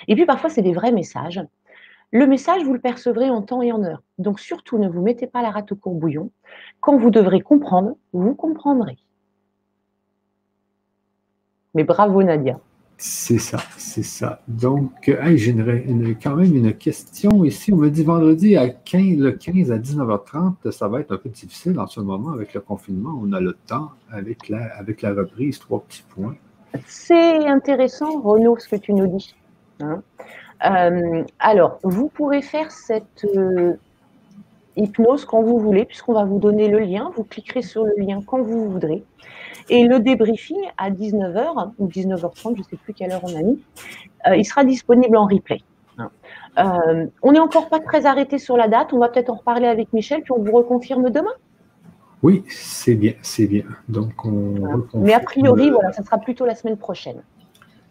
Et puis parfois, c'est des vrais messages. Le message, vous le percevrez en temps et en heure. Donc surtout, ne vous mettez pas la rate au courbouillon. Quand vous devrez comprendre, vous comprendrez. Mais bravo Nadia. C'est ça, c'est ça. Donc, j'ai quand même une question ici. On me dit vendredi à 15, le 15 à 19h30, ça va être un peu difficile en ce moment avec le confinement. On a le temps avec la, avec la reprise, trois petits points. C'est intéressant, Renaud, ce que tu nous dis. Hein. Euh, alors, vous pourrez faire cette euh, hypnose quand vous voulez, puisqu'on va vous donner le lien. Vous cliquerez sur le lien quand vous voudrez. Et le débriefing à 19h ou 19h30, je ne sais plus quelle heure on a mis, euh, il sera disponible en replay. Euh, on n'est encore pas très arrêté sur la date. On va peut-être en reparler avec Michel, puis on vous reconfirme demain. Oui, c'est bien, c'est bien. Donc on. Mais a priori, voilà, ça sera plutôt la semaine prochaine.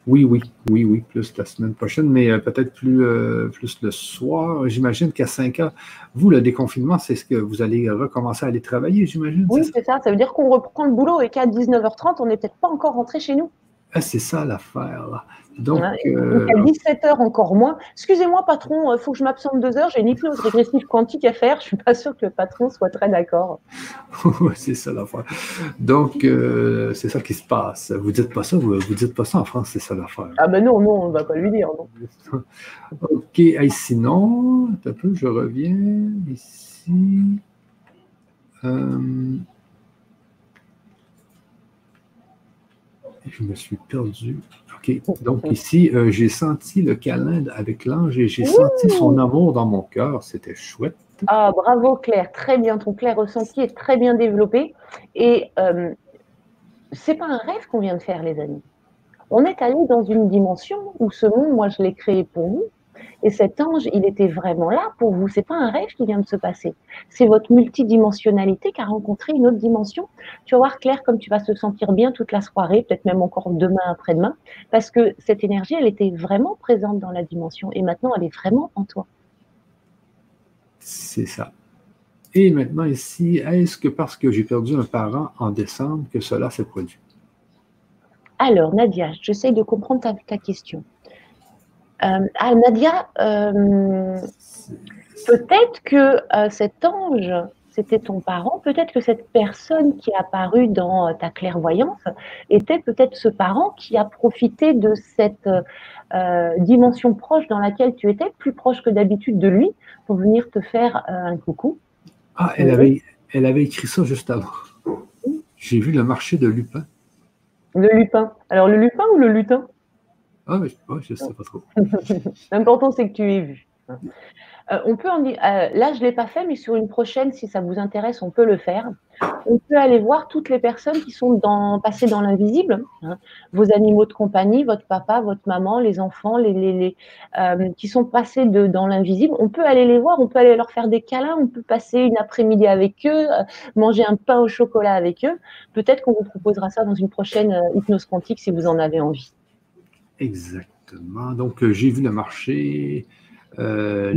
Oui, oui, oui, oui, plus la semaine prochaine, mais euh, peut-être plus, euh, plus le soir. J'imagine qu'à 5 heures, vous, le déconfinement, c'est ce que vous allez recommencer à aller travailler, j'imagine? Oui, c'est ça? ça. veut dire qu'on reprend le boulot et qu'à 19h30, on n'est peut-être pas encore rentré chez nous. Ah, c'est ça l'affaire. Là. Donc, à 17h encore moins. Excusez-moi, patron, il euh, faut que je m'absente deux heures. J'ai une hypnose régressive quantique à faire. Je ne suis pas sûre que le patron soit très d'accord. <laughs> c'est ça l'affaire. Donc, euh, c'est ça qui se passe. Vous dites pas ça, vous, ne dites pas ça en France, c'est ça l'affaire. Ah ben non, non, on ne va pas lui dire. Non. <laughs> ok, sinon, un peu, je reviens ici. Euh, je me suis perdu. OK. Donc ici, euh, j'ai senti le câlin avec l'ange et j'ai senti son amour dans mon cœur. C'était chouette. Ah, bravo Claire. Très bien. Ton clair ressenti est très bien développé. Et euh, c'est pas un rêve qu'on vient de faire, les amis. On est allé dans une dimension où ce monde, moi, je l'ai créé pour vous. Et cet ange, il était vraiment là pour vous. C'est pas un rêve qui vient de se passer. C'est votre multidimensionnalité qui a rencontré une autre dimension. Tu vas voir Claire comme tu vas se sentir bien toute la soirée, peut-être même encore demain après-demain, parce que cette énergie, elle était vraiment présente dans la dimension et maintenant, elle est vraiment en toi. C'est ça. Et maintenant ici, est-ce que parce que j'ai perdu un parent en décembre que cela s'est produit? Alors, Nadia, j'essaie de comprendre ta question. Euh, ah, Nadia, euh, peut-être que euh, cet ange, c'était ton parent, peut-être que cette personne qui est apparue dans ta clairvoyance était peut-être ce parent qui a profité de cette dimension proche dans laquelle tu étais, plus proche que d'habitude de lui, pour venir te faire un coucou. Ah, elle avait, elle avait écrit ça juste avant. J'ai vu le marché de Lupin. Le Lupin. Alors le Lupin ou le lutin? Ah, mais je ne sais pas trop. <laughs> L'important, c'est que tu aies vu. Euh, on peut euh, là, je ne l'ai pas fait, mais sur une prochaine, si ça vous intéresse, on peut le faire. On peut aller voir toutes les personnes qui sont passées dans l'invisible, hein. vos animaux de compagnie, votre papa, votre maman, les enfants, les, euh, qui sont passés dans l'invisible. On peut aller les voir, on peut aller leur faire des câlins, on peut passer une après-midi avec eux, manger un pain au chocolat avec eux. Peut-être qu'on vous proposera ça dans une prochaine hypnose quantique si vous en avez envie. Exactement. Donc, euh, j'ai vu le marché. Euh,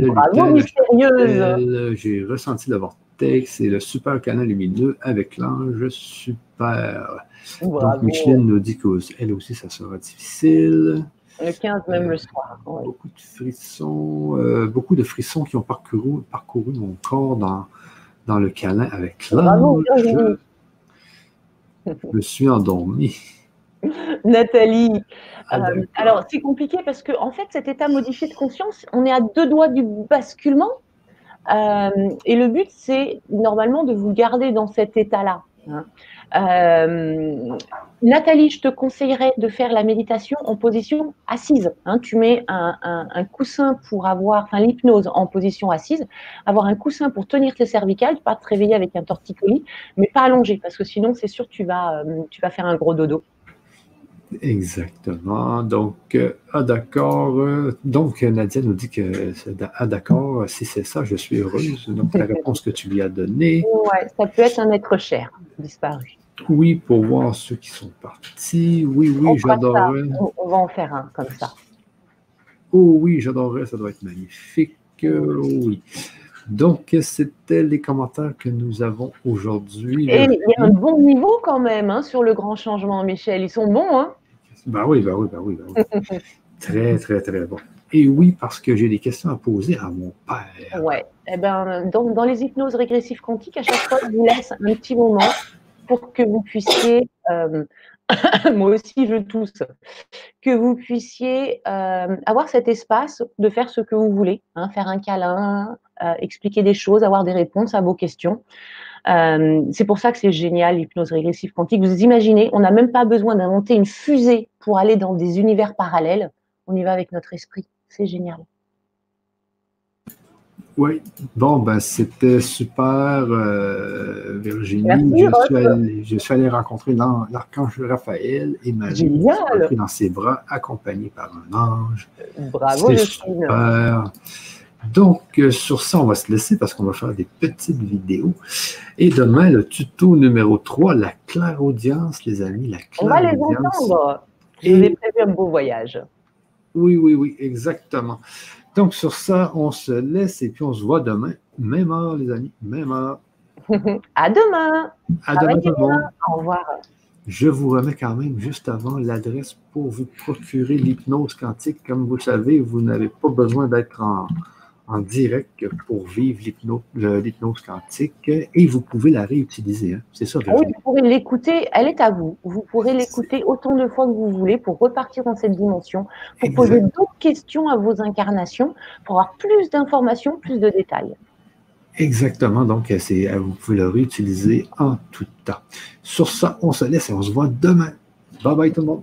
mystérieuse! J'ai ressenti le vortex et le super canal lumineux avec l'ange super. Donc, Micheline nous dit qu'elle aussi, ça sera difficile. Le 15, même le soir. Beaucoup de frissons, beaucoup de frissons qui ont parcouru, parcouru mon corps dans, dans le câlin avec l'ange. Je me suis endormi. <laughs> Nathalie, ah, euh, alors c'est compliqué parce que en fait cet état modifié de conscience, on est à deux doigts du basculement euh, et le but c'est normalement de vous garder dans cet état-là. Hein. Euh, Nathalie, je te conseillerais de faire la méditation en position assise. Hein. tu mets un, coussin pour avoir, enfin l'hypnose en position assise, avoir un coussin pour tenir tes cervicales, pas te réveiller avec un torticolis, mais pas allongé, parce que sinon c'est sûr tu vas, tu vas faire un gros dodo. Exactement. Donc, euh, ah d'accord. Donc, Nadia nous dit que ah d'accord, si c'est ça, je suis heureuse. Donc, la <laughs> réponse que tu lui as donnée. Oui, ça peut être un être cher, disparu. Oui, pour voir ceux qui sont partis. Oui, oui, j'adorerais. On, va en faire un comme ça. Oh oui, j'adorerais, ça doit être magnifique. Oh oui. Donc, c'était les commentaires que nous avons aujourd'hui. Et il y a un bon niveau quand même hein, sur le grand changement, Michel. Ils sont bons, hein ben oui, ben oui, ben oui, ben oui. <laughs> très, très, très bon. Et oui, parce que j'ai des questions à poser à mon père. Oui. Eh ben, donc, dans les hypnoses régressives quantiques, à chaque fois, je vous laisse un petit moment pour que vous puissiez, euh, <coughs> moi aussi je tousse, que vous puissiez euh, avoir cet espace de faire ce que vous voulez, hein, faire un câlin, euh, expliquer des choses, avoir des réponses à vos questions. Euh, c'est pour ça que c'est génial, l'hypnose régressive quantique. Vous imaginez, on n'a même pas besoin d'inventer une fusée pour aller dans des univers parallèles. On y va avec notre esprit. C'est génial. Oui, bon, ben, c'était super, euh, Virginie. je, suis allé, rencontrer l'archange Raphaël et Marie. Génial. dans ses bras, accompagné par un ange. Bravo, super. Donc, euh, sur ça, on va se laisser parce qu'on va faire des petites vidéos. Et demain, le tuto numéro 3, la clairaudience, les amis. La on va les entendre. Je vous ai prévu un beau voyage. Oui, oui, oui, exactement. Donc, sur ça, on se laisse et puis on se voit demain. Même heure, les amis, même heure. <laughs> à demain. À demain, tout le monde. Au revoir. Je vous remets quand même juste avant l'adresse pour vous procurer l'hypnose quantique. Comme vous le savez, vous n'avez pas besoin d'être en, en direct pour vivre l'hypnose quantique et vous pouvez la réutiliser. Hein. C'est ça. Ah oui, vous pourrez l'écouter, elle est à vous. Vous pourrez l'écouter autant de fois que vous voulez pour repartir dans cette dimension, pour poser d'autres questions à vos incarnations, pour avoir plus d'informations, plus de détails. Exactement. Donc, vous pouvez la réutiliser en tout temps. Sur ça, on se laisse et on se voit demain. Bye bye tout le monde.